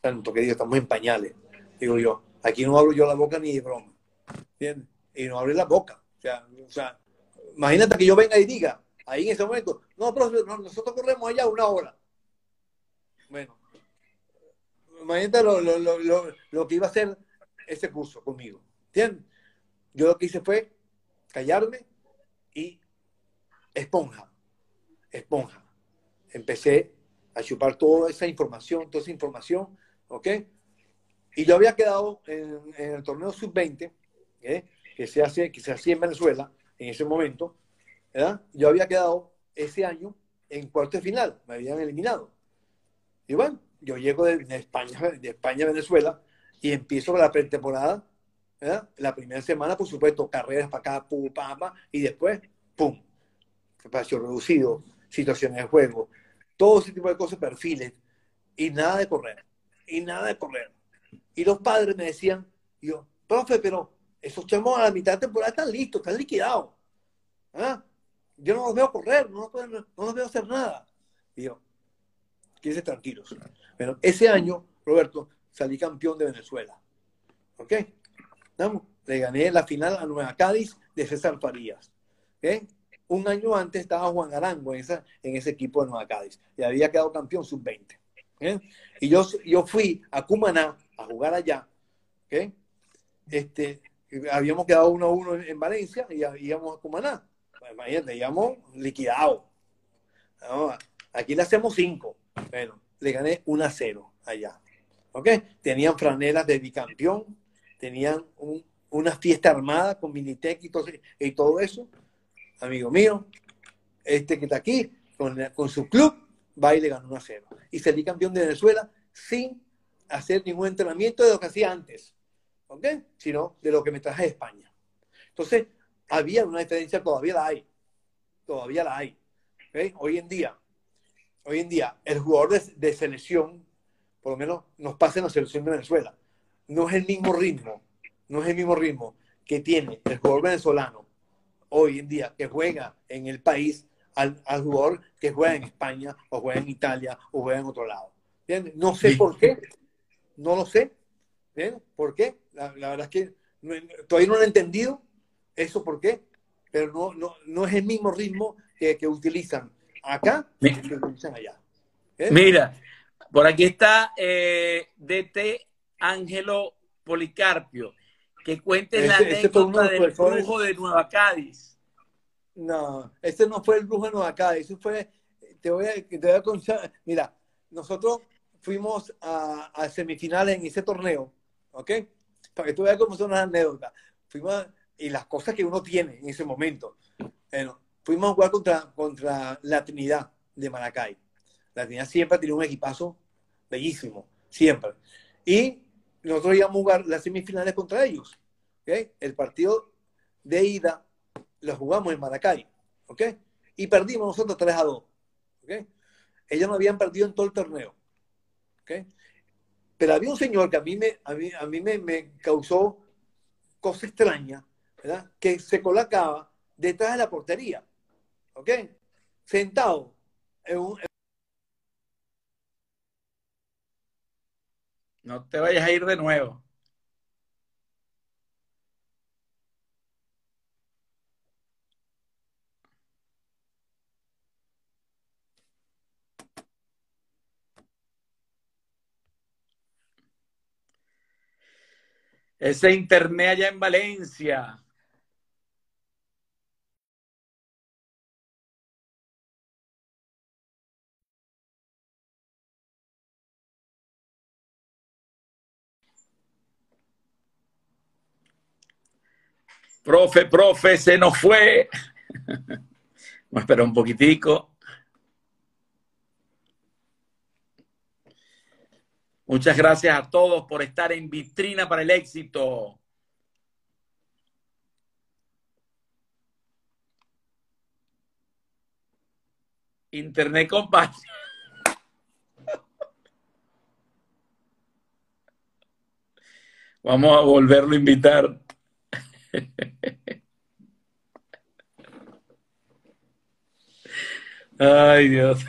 Tanto que digo, estamos en pañales. Digo yo, aquí no abro yo la boca ni de broma. ¿Entiendes? Y no abre la boca. O sea, imagínate que yo venga y diga, ahí en ese momento, no, pero nosotros corremos allá una hora. Bueno, imagínate lo, lo, lo, lo que iba a hacer ese curso conmigo. ¿Entiendes? Yo lo que hice fue callarme y esponja, esponja. Empecé a chupar toda esa información, toda esa información, ¿ok? Y yo había quedado en, el torneo sub-20, ¿eh? que, se hace, que se hacía en Venezuela en ese momento, ¿verdad? Yo había quedado ese año en cuarto de final, me habían eliminado. Y bueno, yo llego de, España, de España a Venezuela y empiezo la pretemporada, ¿verdad? La primera semana, por supuesto, carreras para acá, pum, pam, pam, y después, pum, espacio reducido, situaciones de juego, todo ese tipo de cosas, perfiles, y nada de correr, y nada de correr. Y los padres me decían, yo, profe, pero esos chamos a la mitad de temporada están listos, están liquidados. ¿Ah? Yo no los veo correr, no los, no los veo hacer nada. Y yo, quédense tranquilos. Bueno, ese año, Roberto, salí campeón de Venezuela. ¿Ok? Le gané la final a Nueva Cádiz de César Farías. ¿Ok? Un año antes estaba Juan Arango en, esa, en ese equipo de Nueva Cádiz y había quedado campeón sub-20. ¿Eh? Y yo, yo fui a Cumaná a jugar allá. Este, habíamos quedado uno a uno en, Valencia y íbamos a Cumaná. Pues, imagínate, íbamos liquidados. aquí le hacemos cinco. Bueno, le gané 1 a 0 allá. ¿Ok? Tenían franelas de bicampeón, tenían una fiesta armada con Minitec y y todo eso amigo mío, este que está aquí, con, su club, va y le ganó 1 a 0. Y salí campeón de Venezuela sin hacer ningún entrenamiento de lo que hacía antes, ¿ok? Sino de lo que me traje de España. Entonces, había una diferencia, todavía la hay, todavía la hay. Hoy en día, hoy en día, el jugador de, de, selección, por lo menos nos pasa en la selección de Venezuela, no es el mismo ritmo, no es el mismo ritmo que tiene el jugador venezolano hoy en día que juega en el país al, jugador que juega en España o juega en Italia o juega en otro lado. No sé por qué, no lo sé. ¿Por qué? La, verdad es que todavía no lo he entendido eso por qué, pero no, no, no es el mismo ritmo que, que utilizan acá que utilizan allá. Mira, por aquí está eh, DT Ángelo Policarpio que cuentes la anécdota del brujo de Nueva Cádiz. No, ese no fue el brujo de Cádiz, eso fue, te voy a, te voy a contar, mira, nosotros fuimos a, semifinales en ese torneo, ¿ok? Para que tú veas cómo son las anécdotas. Fuimos y las cosas que uno tiene en ese momento. Fuimos a jugar contra, contra la Trinidad de Maracay. La Trinidad siempre tiene un equipazo bellísimo, siempre. Y nosotros íbamos a jugar las semifinales contra ellos. ¿okay? El partido de ida lo jugamos en Maracay. ¿okay? Y perdimos nosotros 3 a 2. ¿okay? Ellos no habían perdido en todo el torneo. ¿okay? Pero había un señor que a mí me, a mí, a mí me, me causó cosa extraña, ¿verdad? que se colocaba detrás de la portería. ¿ok? Sentado en un, No te vayas a ir de nuevo. Ese internet allá en Valencia. Profe, profe, se nos fue. Vamos a esperar un poquitico. Muchas gracias a todos por estar en Vitrina para el Éxito. Internet compadre. Vamos a volverlo a invitar. Ay, Dios.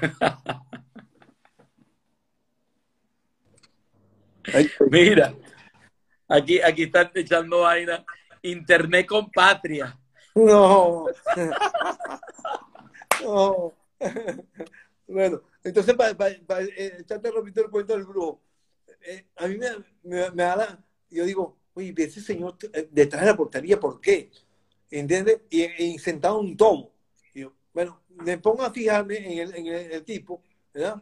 Mira, aquí, aquí están echando vaina. Internet con patria. No. no. Bueno, entonces, para eh, echarte repito el cuento del brujo, eh, a mí me, da la. Yo digo, oye, ese señor eh, detrás de la portería, ¿por qué? ¿Entiendes? Y, sentado en un tomo. bueno, me pongo a fijarme en el, en el tipo, ¿verdad?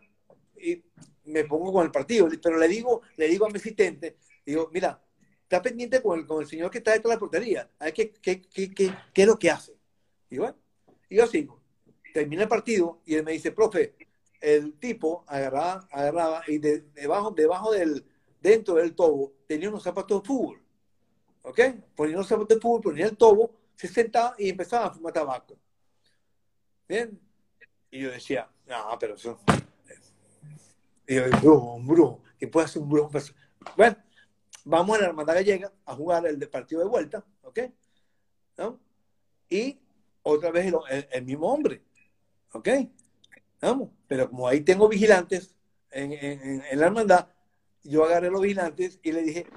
Y me pongo con el partido, pero le digo, le digo a mi asistente, digo, mira, está pendiente con el, con el señor que está detrás de la portería, a ver qué, qué, qué, qué, es lo que hace. Y y yo sigo. Termina el partido y él me dice, profe, el tipo agarraba, agarraba y debajo, debajo del, dentro del tobo, tenía unos zapatos de fútbol. ¿Ok? Ponía unos zapatos de fútbol, ponía el tobo, se sentaba y empezaba a fumar tabaco. ¿Bien? Y yo decía, no, pero eso, y yo, brujo, un brujo, ¿qué puede hacer un brujo? Bueno, vamos a la Hermandad Gallega a jugar el partido de vuelta, ¿ok? ¿No? Y otra vez el, mismo hombre, ¿ok? Vamos, pero como ahí tengo vigilantes en, en, la hermandad, yo agarré los vigilantes y le dije,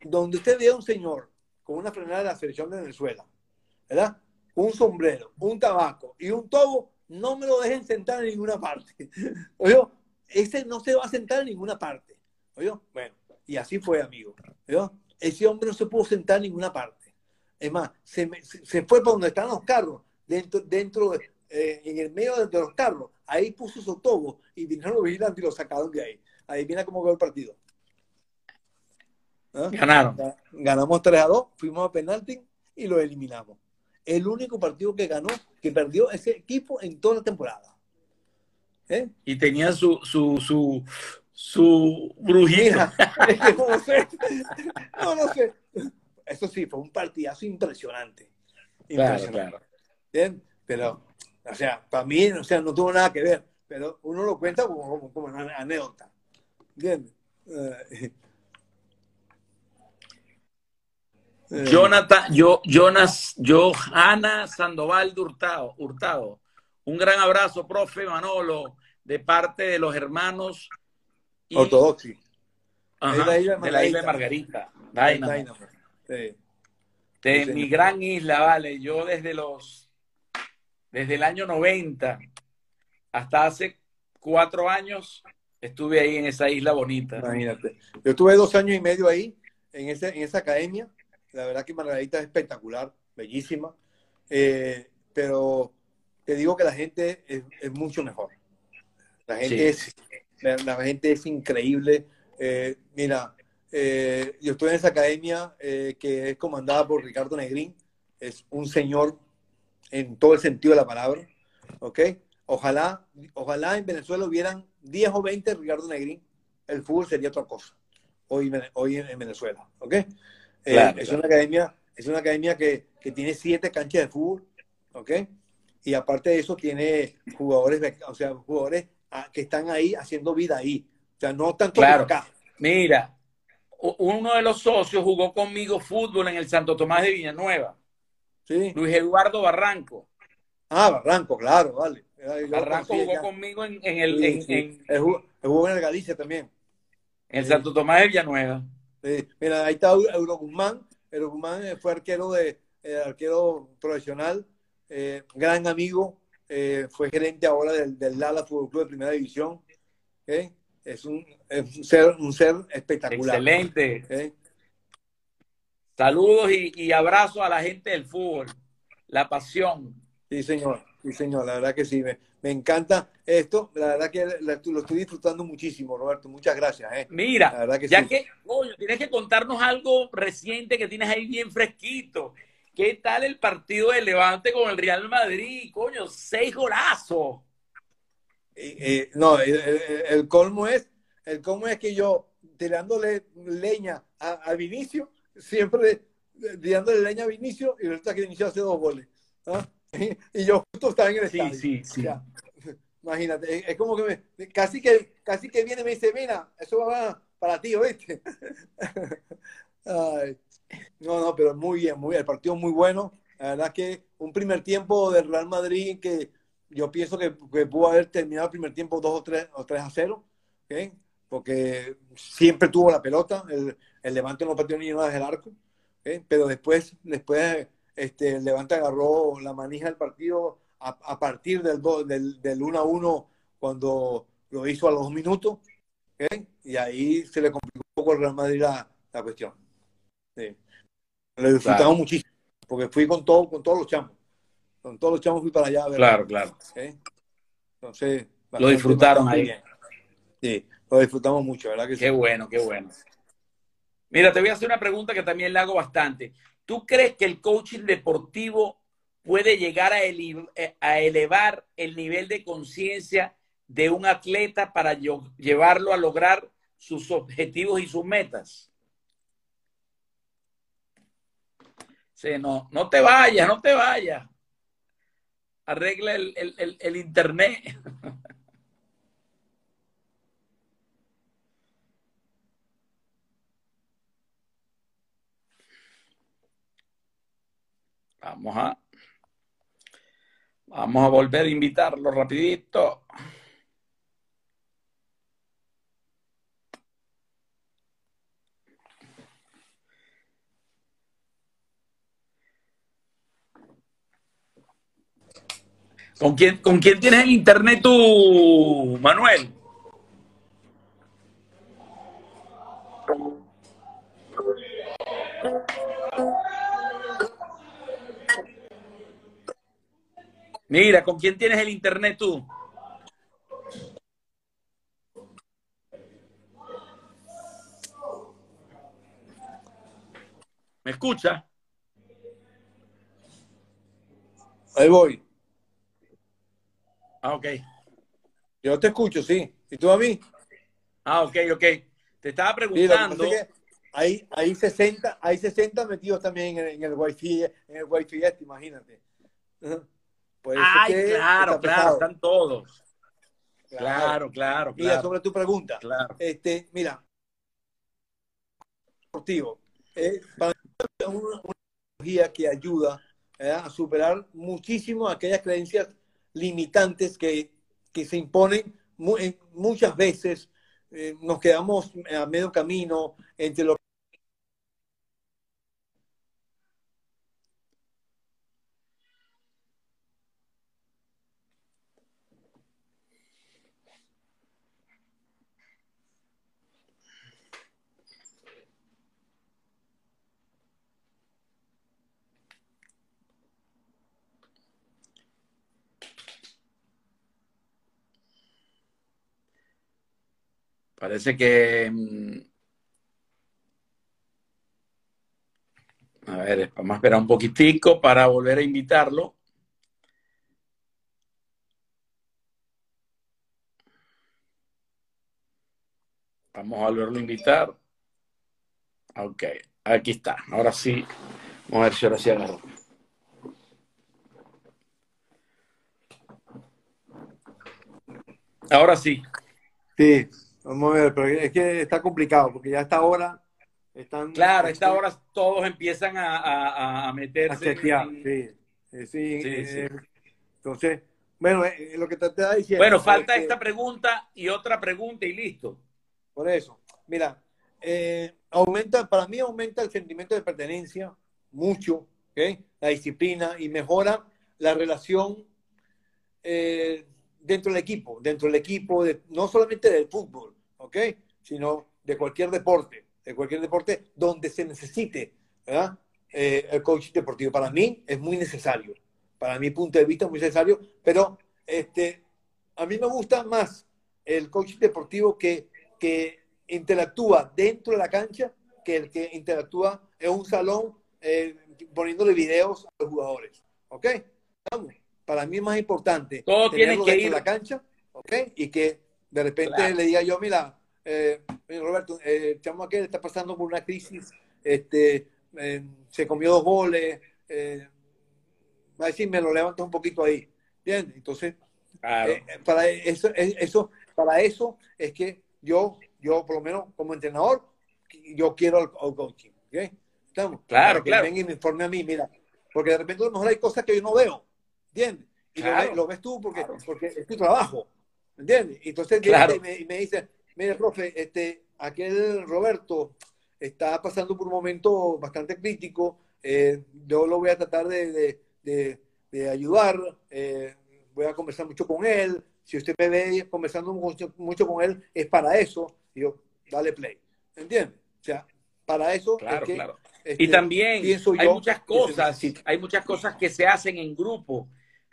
donde usted vea un señor con una frenada de la selección de Venezuela, ¿verdad? Un sombrero, un tabaco y un tobo, no me lo dejen sentar en ninguna parte. Oye, ese no se va a sentar en ninguna parte. ¿Oyó? Bueno, y así fue, amigo. ¿oyó? Ese hombre no se pudo sentar en ninguna parte. Es más, se, fue para donde están los carros, dentro, dentro eh, en el medio de los carros. Ahí puso su tobo y vinieron los vigilantes y lo sacaron de ahí. Ahí viene cómo quedó el partido. ¿Ah? Ganaron. Ganamos 3 a 2, fuimos a penalti y lo eliminamos. El único partido que ganó, que perdió ese equipo en toda la temporada. ¿Eh? Y tenía su, su, su, su brujita. no, sé. no, no sé. Eso sí, fue un partidazo impresionante. Claro, Bien, pero, o sea, para mí, o sea, no tuvo nada que ver, pero uno lo cuenta como, como, una anécdota. Bien. Eh, Jonathan, yo, Jonas, Johanna Sandoval de Hurtado, Hurtado un gran abrazo, profe Manolo, de parte de los hermanos y... De la isla de Margarita. De mi gran isla, vale. Yo desde los, desde el año 90 hasta hace cuatro años estuve ahí en esa isla bonita. Imagínate. Yo estuve dos años y medio ahí, en, ese, en esa academia. La verdad que Margarita es espectacular, bellísima. Eh, pero te digo que la gente es, mucho mejor. La gente, es, la, gente es increíble. Eh, mira, eh, yo estoy en esa academia eh, que es comandada por Ricardo Negrín. Es un señor en todo el sentido de la palabra. ¿Ok? Ojalá, ojalá en Venezuela hubieran 10 o 20 Ricardo Negrín. El fútbol sería otra cosa hoy, hoy en, Venezuela. ¿Ok? es, Una academia, es una academia que, que tiene siete canchas de fútbol. ¿Ok? Y aparte de eso tiene jugadores, o sea, jugadores ah, que están ahí haciendo vida ahí. O sea, no tanto claro. acá. Mira, uno de los socios jugó conmigo fútbol en el Santo Tomás de Villanueva. Sí. Luis Eduardo Barranco. Ah, Barranco, claro, vale. Barranco jugó conmigo en, el... en, jugó, en el Galicia también. En el Santo Tomás de Villanueva. Mira, ahí está Euro Guzmán. Euro Guzmán fue arquero de eh, arquero profesional eh, gran amigo, eh, fue gerente ahora del, del Lala Fútbol Club de Primera División. Es, un, ser, un ser espectacular. Excelente. Saludos y, abrazos a la gente del fútbol, la pasión. Sí, señor, sí, señor, la verdad que sí, me, encanta esto, la verdad que lo estoy disfrutando muchísimo, Roberto, muchas gracias. ¿eh? Mira, ya que, tienes que contarnos algo reciente que tienes ahí bien fresquito. ¿Qué tal el partido de Levante con el Real Madrid? Coño, seis golazos. no, el, colmo es, el colmo es que yo tirándole leña a, a Vinicio, siempre tirándole leña a Vinicio y resulta que Vinicio hace dos goles. ¿ah? Y yo justo estaba en el Sí, estadio. sí, sí. O sea, imagínate, es, es como que me, casi que casi que viene y me dice, mira, eso va para ti, ¿oíste? Ay. No, no, pero muy bien, muy bien. El partido muy bueno. La verdad que un primer tiempo del Real Madrid que yo pienso que, que pudo haber terminado el primer tiempo 2 o 3, o 3 a 0, ¿ok? porque siempre tuvo la pelota. El, el Levante no pateó ni una desde el arco, ¿ok? pero después, después este, el Levante agarró la manija del partido a, a partir del, do- del, del 1 a 1 cuando lo hizo a los dos minutos. ¿ok? Y ahí se le complicó un poco al Real Madrid la, la cuestión. Sí. Lo disfrutamos Claro. muchísimo, porque fui con, todo, con todos los chamos. Con todos los chamos fui para allá a ver. Claro, claro. Entonces, Lo disfrutaron ahí. bien. Sí, lo disfrutamos mucho, ¿verdad? Que sí? Qué bueno, qué bueno. Mira, te voy a hacer una pregunta que también le hago bastante. ¿Tú crees que el coaching deportivo puede llegar a, ele- eh, a elevar el nivel de conciencia de un atleta para llevarlo a lograr sus objetivos y sus metas? No, no te vayas, no te vayas. Arregla el, el- el- el internet. Vamos a, vamos a volver a invitarlo rapidito. ¿Con quién, ¿Con quién tienes el internet tú, Manuel? Mira, ¿con quién tienes el internet tú? ¿Me escucha? Ahí voy. Ah, ok. Yo te escucho, sí. ¿Y tú a mí? Ah, ok, ok. Te estaba Sí, lo que preguntando. pasa es que hay, hay 60, hay 60 metidos también en, el wifi, en el wifi este, imagínate. Eso Ay, que claro, claro, están todos. Claro, claro, Mira, claro. sobre tu pregunta. claro. Este, mira, deportivo. eh, es una, una tecnología que ayuda eh, a superar muchísimo aquellas creencias limitantes que, que se imponen en- muchas veces. eh, nos quedamos a medio camino entre lo Parece que. mm, A ver, vamos a esperar un poquitico para volver a invitarlo. Vamos a volverlo a invitar. Ok, aquí está. Ahora sí. Vamos a ver si ahora sí agarro. Ahora sí. Sí, vamos a ver, pero es que está complicado porque ya a esta hora están. Claro, a esta hora todos empiezan a, a- a A meterse. en- chequear, en- sí. Eh, sí, Sí, eh, sí. Entonces, bueno, eh, lo que te estaba diciendo. Bueno, falta que- esta pregunta y otra pregunta y listo. Por eso, mira, eh, aumenta, para mí aumenta el sentimiento de pertenencia mucho, ¿ok? La disciplina y mejora la relación dentro del equipo, dentro del equipo, de- no solamente del fútbol, ¿ok? Sino de cualquier deporte, de cualquier deporte donde se necesite, ¿verdad? Eh, el coach deportivo. Para mí es muy necesario, para mi punto de vista es muy necesario, pero este, a mí me gusta más el coach deportivo que, que interactúa dentro de la cancha que el que interactúa en un salón eh, poniéndole videos a los jugadores. ¿Ok? Para mí es más importante Todo tiene que dentro ir- de la cancha, ¿ok? Y que de repente Claro. le diga yo, mira, eh, Roberto, eh, chamo aquel está pasando por una crisis, este, eh, se comió dos goles, eh, va a decir, me lo levantas un poquito ahí, ¿entiendes? Entonces, Claro. eh, para eso, es- eso, para eso es que yo, yo por lo menos como entrenador, yo quiero al, al coaching, ¿ok? ¿Estamos? Claro, Para que claro. venga y me informe a mí, mira, porque de repente a lo mejor hay cosas que yo no veo, ¿entiendes? Y lo Claro. ve- lo, ves tú porque, Claro. porque es tu trabajo, ¿entiendes? Y entonces Claro. y me, y me dice, mire, profe, este, aquel Roberto está pasando por un momento bastante crítico, eh, yo lo voy a tratar de, de- de- de ayudar, eh, voy a conversar mucho con él, si usted me ve conversando mucho, mucho con él, es para eso, y yo, dale play, ¿entiendes? O sea, para eso Claro, es que, claro. este, Y también pienso hay yo muchas cosas, hay muchas cosas que se hacen en grupo,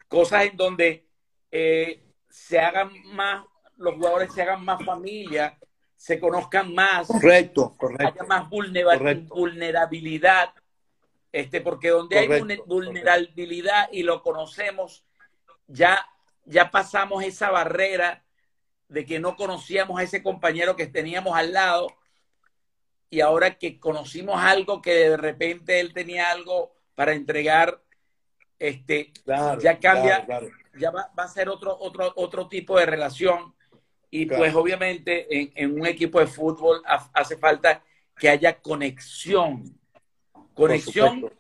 cosas en donde eh, se hagan más, los jugadores se hagan más familia, se conozcan más, Correcto, haya correcto. más vulnera- Correcto. vulnerabilidad, este, porque donde hay Correcto, vulnerabilidad y lo conocemos, ya, ya pasamos esa barrera de que no conocíamos a ese compañero que teníamos al lado y ahora que conocimos algo que de repente él tenía algo para entregar, este, Claro, ya cambia, claro, claro. Ya va, va a ser otro, otro, otro tipo de relación. Y Claro. pues obviamente en, en un equipo de fútbol ha- hace falta que haya conexión, conexión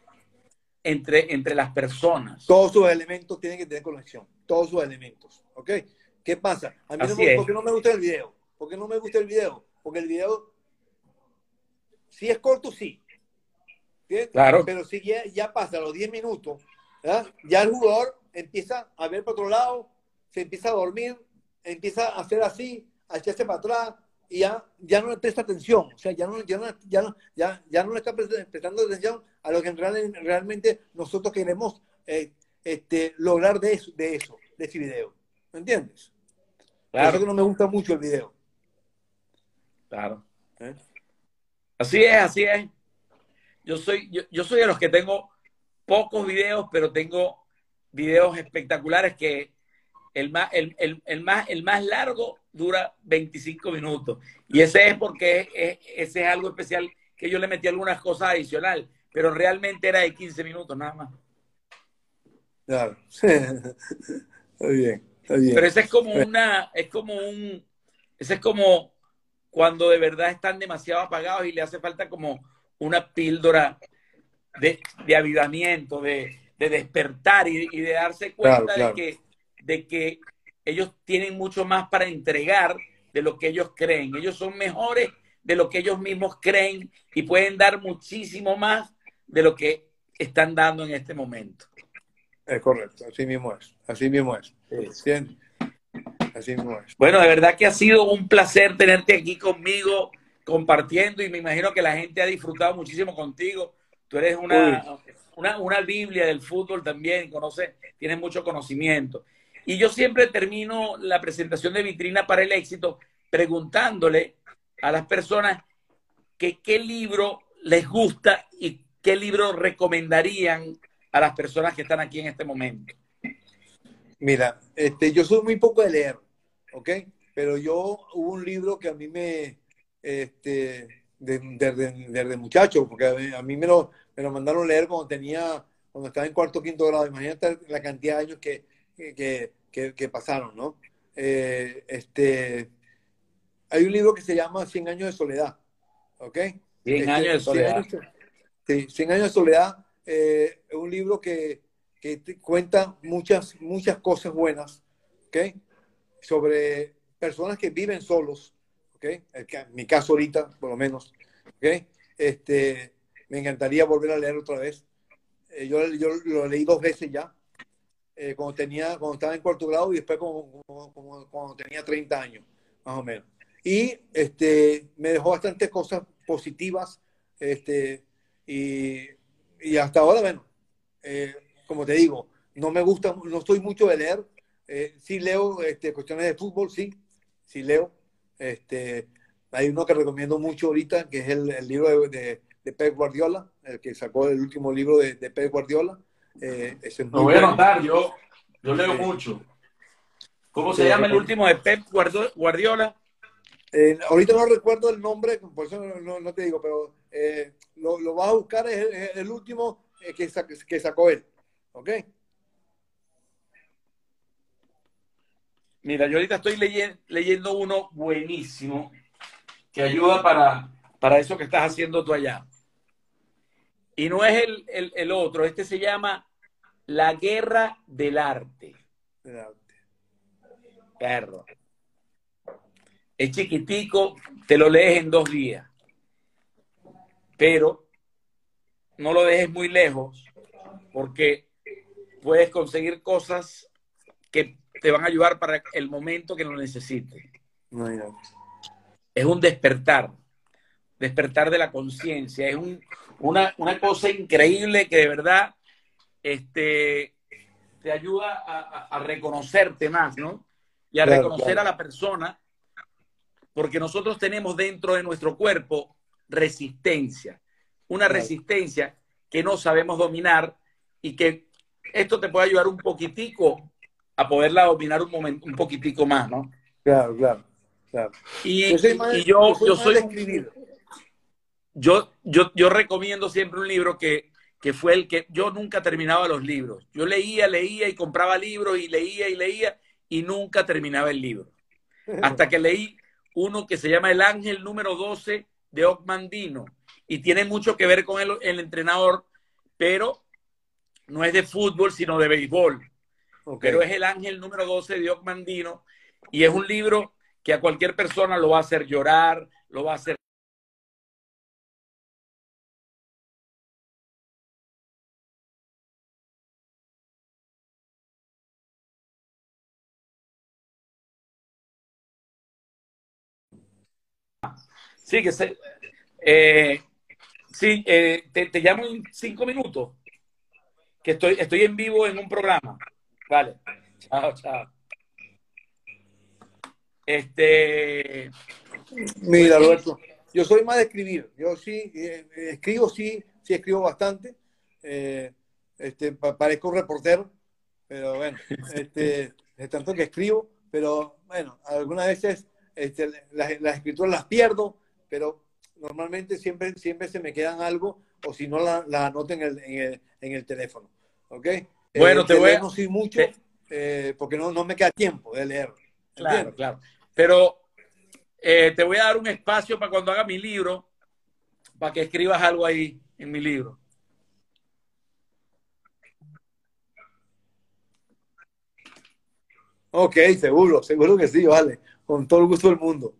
entre, entre las personas. Todos sus elementos tienen que tener conexión. Todos sus elementos. ¿Ok? ¿Qué pasa? A mí no me, es. ¿Por qué no me gusta el video? ¿Por qué no me gusta el video? Porque el video, si es corto, sí. ¿Entiendes? Claro. Pero si ya, ya pasa los 10 minutos, ¿verdad? ya el jugador empieza a ver para otro lado, se empieza a dormir, empieza a hacer así, a echarse para atrás, y ya, ya no le presta atención. O sea, ya no, ya no, ya no, ya, ya no le está pre- prestando atención a lo que real- realmente nosotros queremos eh, este, lograr de eso, de eso, de ese video. ¿Me entiendes? Por eso que Claro, no me gusta mucho el video. claro. ¿eh? Así es, así es. Yo soy, yo, yo soy de los que tengo pocos videos, pero tengo videos espectaculares que el más, el, el- el más, el más largo dura 25 minutos. Y ese es porque es- es- ese es algo especial que yo le metí algunas cosas adicional, pero realmente era de 15 minutos nada más. Claro. está bien, está bien. Pero ese es como una, es como un, ese es como cuando de verdad están demasiado apagados y le hace falta como una píldora de, de avivamiento, de, de despertar y, y de darse cuenta Claro, claro. De, que, de que ellos tienen mucho más para entregar de lo que ellos creen. Ellos son mejores de lo que ellos mismos creen y pueden dar muchísimo más de lo que están dando en este momento. Es correcto, así mismo es. Así mismo es. ¿Entiendes? Así mismo es. Bueno, de verdad que ha sido un placer tenerte aquí conmigo, compartiendo, y me imagino que la gente ha disfrutado muchísimo contigo. Tú eres una, una, una Biblia del fútbol también, conoces, tienes mucho conocimiento. Y yo siempre termino la presentación de Vitrina para el Éxito preguntándole a las personas que qué libro les gusta y qué libro recomendarían a las personas que están aquí en este momento. Mira, este, yo soy muy poco de leer, ¿ok? Pero yo hubo un libro que a mí me, este, desde de, de, de muchacho, porque a mí, a mí me, lo, me lo mandaron leer cuando tenía, cuando estaba en cuarto o quinto grado. Imagínate la cantidad de años que, que, que, que pasaron, ¿no? Eh, este, hay un libro que se llama Cien años de soledad, ¿ok? 100 Este, años de soledad. 100 años, sí, 100 años de soledad eh, es un libro que, que cuenta muchas, muchas cosas buenas, ¿ok? Sobre personas que viven solos, ¿ok? En mi caso ahorita, por lo menos. Este, me encantaría volver a leer otra vez. Eh, yo, yo lo leí dos veces ya, eh, cuando, tenía, cuando estaba en cuarto grado y después como, como, cuando tenía 30 años, más o menos. Y este, me dejó bastantes cosas positivas este, y, y hasta ahora, bueno, eh, como te digo, no me gusta, no estoy mucho de leer. Sí leo este, cuestiones de fútbol, sí, sí leo. Este, hay uno que recomiendo mucho ahorita, que es el, el libro de, de, de, Pep Guardiola, el que sacó el último libro de, de Pep Guardiola. Eh, ese es Lo voy a anotar, yo, yo leo mucho. ¿Cómo se llama el último de Pep Guardiola? Eh, ahorita no recuerdo el nombre, por eso no, te digo, pero eh, lo, lo, vas a buscar, es el, último eh, que, que sacó él. ¿Ok? Mira, yo ahorita estoy leyendo uno buenísimo que ayuda para, para eso que estás haciendo tú allá. Y no es el, el, otro, este se llama La Guerra del Arte. Perro. Es chiquitico, te lo lees en dos días. Pero no lo dejes muy lejos porque puedes conseguir cosas que te van a ayudar para el momento que lo necesites. Es un despertar, despertar de la conciencia. Es una, cosa increíble que de verdad este, te ayuda a, reconocerte más, ¿no? Y a reconocer a la persona, porque nosotros tenemos dentro de nuestro cuerpo resistencia, una resistencia que no sabemos dominar y que esto te puede ayudar un poquitico a poderla dominar un momento, un poquitico más, ¿no? Claro, claro, claro. Y, yo, yo, soy, yo, yo, yo recomiendo siempre un libro que, que fue el que yo nunca terminaba los libros. Yo leía, leía y compraba libros y leía y leía y nunca terminaba el libro. Hasta que leí uno que se llama El Ángel número 12 de Ocmandino y tiene mucho que ver con el, el entrenador, pero no es de fútbol, sino de béisbol. Pero es el ángel número 12 de Ocmandino y es un libro que a cualquier persona lo va a hacer llorar, lo va a hacer Sí, que eh, sí, eh, te, te, llamo en cinco minutos, que estoy, estoy en vivo en un programa. Vale. Chao, chao. Este. Mira, Alberto, yo soy más de escribir. Yo sí, eh, escribo, sí, sí escribo bastante. Eh, este, parezco un reportero, pero bueno, este, es tanto que escribo, pero bueno, algunas veces este, las, escrituras las pierdo, pero normalmente siempre, siempre se me quedan algo, o si no, las la anoto en el, en, el, en el teléfono. ¿Ok? Bueno, te voy a... No soy mucho eh, porque no, no me queda tiempo de leer. Claro, claro. Pero eh, te voy a dar un espacio para cuando haga mi libro, para que escribas algo ahí en mi libro. Ok, seguro, seguro que sí, vale. Con todo el gusto del mundo.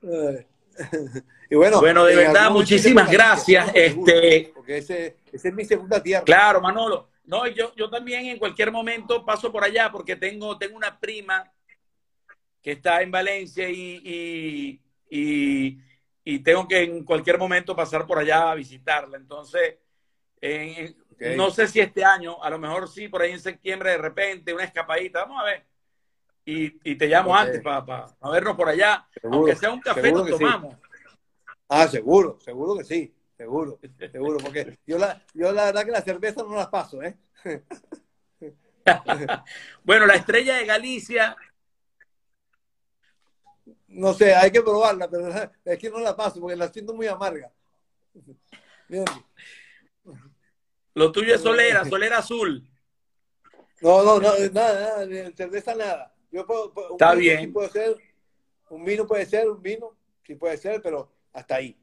y bueno, bueno, de verdad, muchísimas gracias. Este, porque ese, ese es mi segunda tierra. Claro, Manolo. No, yo, yo también en cualquier momento paso por allá porque tengo, tengo una prima que está en Valencia y, y, tengo que en cualquier momento pasar por allá a visitarla. Entonces, no sé si este año, a lo mejor sí, por ahí en septiembre de repente, una escapadita, vamos a ver. Y, te llamo antes para vernos por allá. Aunque sea un café, nos tomamos. Ah, seguro, seguro que sí. Seguro, seguro, porque yo la, yo la verdad que la cerveza no la paso, ¿eh? bueno, la estrella de Galicia. No sé, hay que probarla, pero es que no la paso porque la siento muy amarga. Lo tuyo es solera, solera azul. No, no, no, nada, nada, cerveza nada. Yo puedo, Está bien. puede ser, un vino puede ser, un vino, sí puede ser, pero hasta ahí.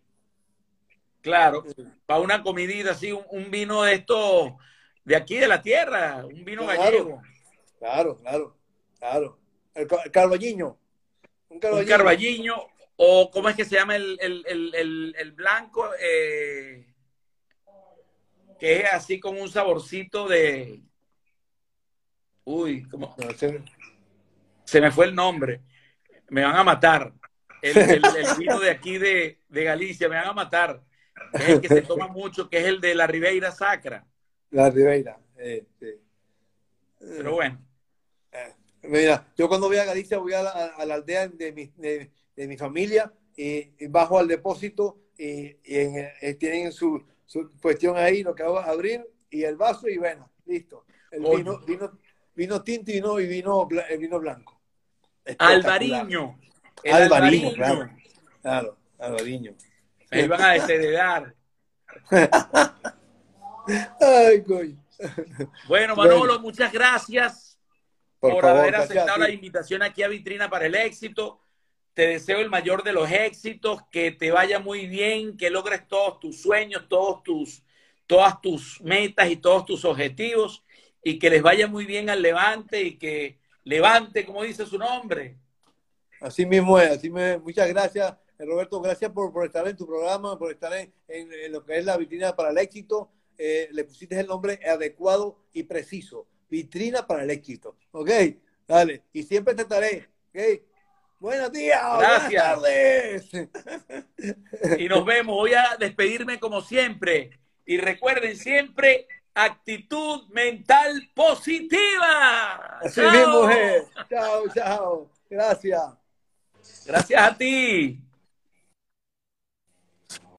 Claro, para una comidita así, un, vino de esto, de aquí de la tierra, un vino gallego. Claro, claro, claro. El, carballiño. Un carballiño. o ¿cómo es que se llama el, blanco? Eh, que es así con un saborcito de... Uy, ¿cómo? Se me fue el nombre. Me van a matar. El, vino de aquí de, de Galicia, me van a matar es el que se toma mucho, que es el de la Ribeira Sacra. La Ribeira, eh, sí. Pero bueno. Eh, mira, yo cuando voy a Galicia voy a la, aldea de mi, de, mi familia y, bajo al depósito y, eh, tienen su, su, cuestión ahí, lo que hago es abrir y el vaso y bueno, listo. El vino, vino, vino tinto y vino, vino, vino blanco. Alvariño. Alvariño, claro. Claro, niño. Me iban a desheredar. Ay, coño. Bueno, Manolo, muchas gracias por, Por favor, haber aceptado la invitación aquí a Vitrina para el Éxito. Te deseo el mayor de los éxitos, que te vaya muy bien, que logres todos tus sueños, todos tus, todas tus metas y todos tus objetivos y que les vaya muy bien al Levante y que levante, como dice su nombre. Así mismo es, así me, muchas gracias, Roberto, gracias por, por estar en tu programa, por estar en, en- en lo que es la vitrina para el éxito. Eh, le pusiste el nombre adecuado y preciso, vitrina para el éxito, ¿ok? Dale, y siempre te estaré, ¿ok? Buenos días, Gracias. buenas tardes. Y nos vemos. Voy a despedirme como siempre. Y recuerden siempre, actitud mental positiva. Así ¡Chao! mismo es. Chao, chao. Gracias. Gracias a ti.